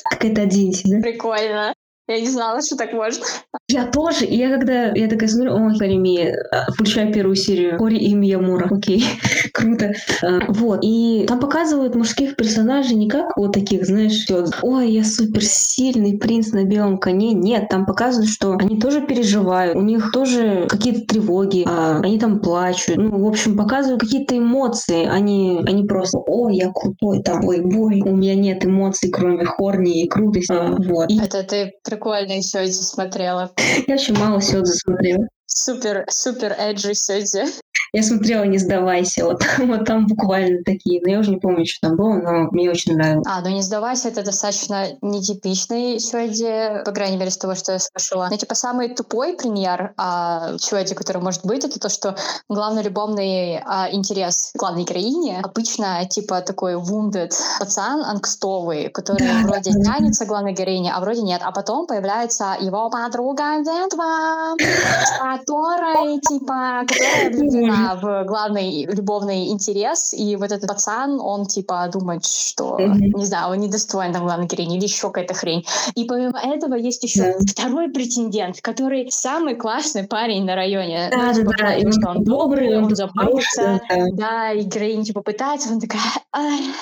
Speaker 3: как это один, да?
Speaker 2: Прикольно. Я не знала, что так можно.
Speaker 3: Я тоже. И я когда я такая смотрю, о, Харими, включаю первую серию. Кори и Миямура. Окей, (laughs) круто. А, вот. И там показывают мужских персонажей не как вот таких, знаешь, все, ой, я суперсильный принц на белом коне. Нет, там показывают, что они тоже переживают, у них тоже какие-то тревоги, а, они там плачут. Ну, в общем, показывают какие-то эмоции, они, они просто, ой, я крутой, там, ой, бой, у меня нет эмоций, кроме хорни и крутости. А, вот. И...
Speaker 2: Это ты прикольно еще эти смотрела.
Speaker 3: Я очень мало Сёдзе смотрела.
Speaker 2: Супер, супер эджи Сёдзе.
Speaker 3: Я смотрела «Не сдавайся», вот, (laughs) вот там буквально такие, но я уже не помню, что там было, но мне очень нравилось.
Speaker 2: А, ну «Не сдавайся» — это достаточно нетипичный сюэдди, по крайней мере, с того, что я слышала. Ну, типа, самый тупой пример а, сюэдди, который может быть, это то, что главный любовный а, интерес главной героини обычно, типа, такой wounded пацан ангстовый, который да, вроде да, тянется главной героине, а вроде нет. А потом появляется его подруга детства, (laughs) которая, типа, которая (laughs) влюблена в главный любовный интерес, и вот этот пацан, он типа думает, что, mm-hmm. не знаю, он недостоин там главной героини или еще какая-то хрень. И помимо этого есть еще yeah. второй претендент, который самый классный парень на районе.
Speaker 3: Да, ну, типа, да, да.
Speaker 2: он, он добрый, он заботится. Да. да, и героиня типа пытается, он такая,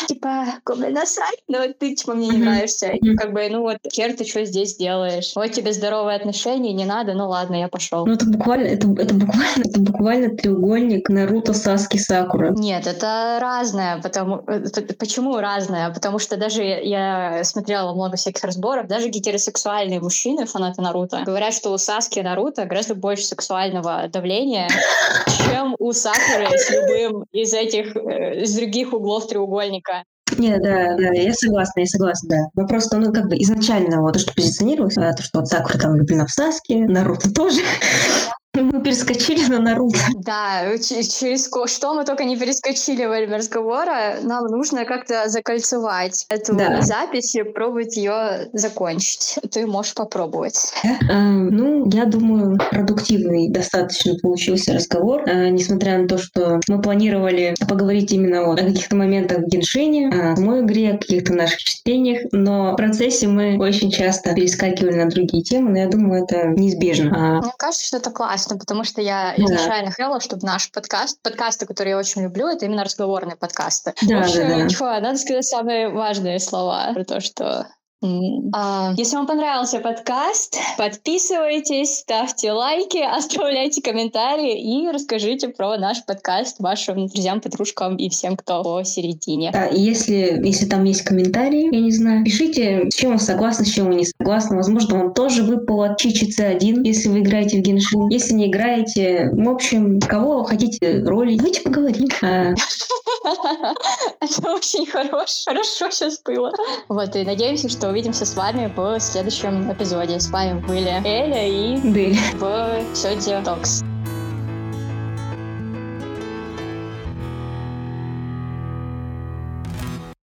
Speaker 2: типа, кому насрать, но ты типа мне не нравишься. Mm-hmm. Как бы, ну вот, хер ты что здесь делаешь? Вот тебе здоровые отношения, не надо, ну ладно, я пошел.
Speaker 3: Ну это буквально, это, это буквально, это буквально треугольник треугольник Наруто, Саски, Сакура.
Speaker 2: Нет, это разное. Потому... Э, почему разное? Потому что даже я смотрела много всяких разборов, даже гетеросексуальные мужчины, фанаты Наруто, говорят, что у Саски и Наруто гораздо больше сексуального давления, (laughs) чем у Сакуры с любым из этих, э, из других углов треугольника.
Speaker 3: Нет, да, да, я согласна, я согласна, да. Но просто, ну, как бы изначально вот то, что позиционировалось, а, то, что вот Сакура там влюблена в Саски, Наруто тоже, (laughs) мы перескочили на Наруто. (laughs)
Speaker 2: Да, через что мы только не перескочили во время разговора, нам нужно как-то закольцевать эту да. запись и пробовать ее закончить. Ты можешь попробовать.
Speaker 3: А, ну, я думаю, продуктивный достаточно получился разговор, а, несмотря на то, что мы планировали поговорить именно вот о каких-то моментах в Геншине, о самой игре, о каких-то наших впечатлениях, но в процессе мы очень часто перескакивали на другие темы, но я думаю, это неизбежно.
Speaker 2: А Мне кажется, что это классно классно, потому что я да. изначально хотела, чтобы наш подкаст, подкасты, которые я очень люблю, это именно разговорные подкасты. Да, общем, да, да. Чё, надо сказать самые важные слова про то, что если вам понравился подкаст, подписывайтесь, ставьте лайки, (laughs) оставляйте комментарии и расскажите про наш подкаст вашим друзьям, подружкам и всем, кто посередине.
Speaker 3: Да, если, если там есть комментарии, я не знаю, пишите, с чем вы согласны, с чем вы не согласны. Возможно, вам тоже выпало чичица один, если вы играете в Геншин. Если не играете, в общем, кого хотите роли, давайте поговорим. А. (laughs)
Speaker 2: Это очень хорошо, хорошо сейчас было. Вот, и надеемся, что увидимся с вами в следующем эпизоде. С вами были Эля и
Speaker 3: Дель
Speaker 2: в Сёдзи Токс.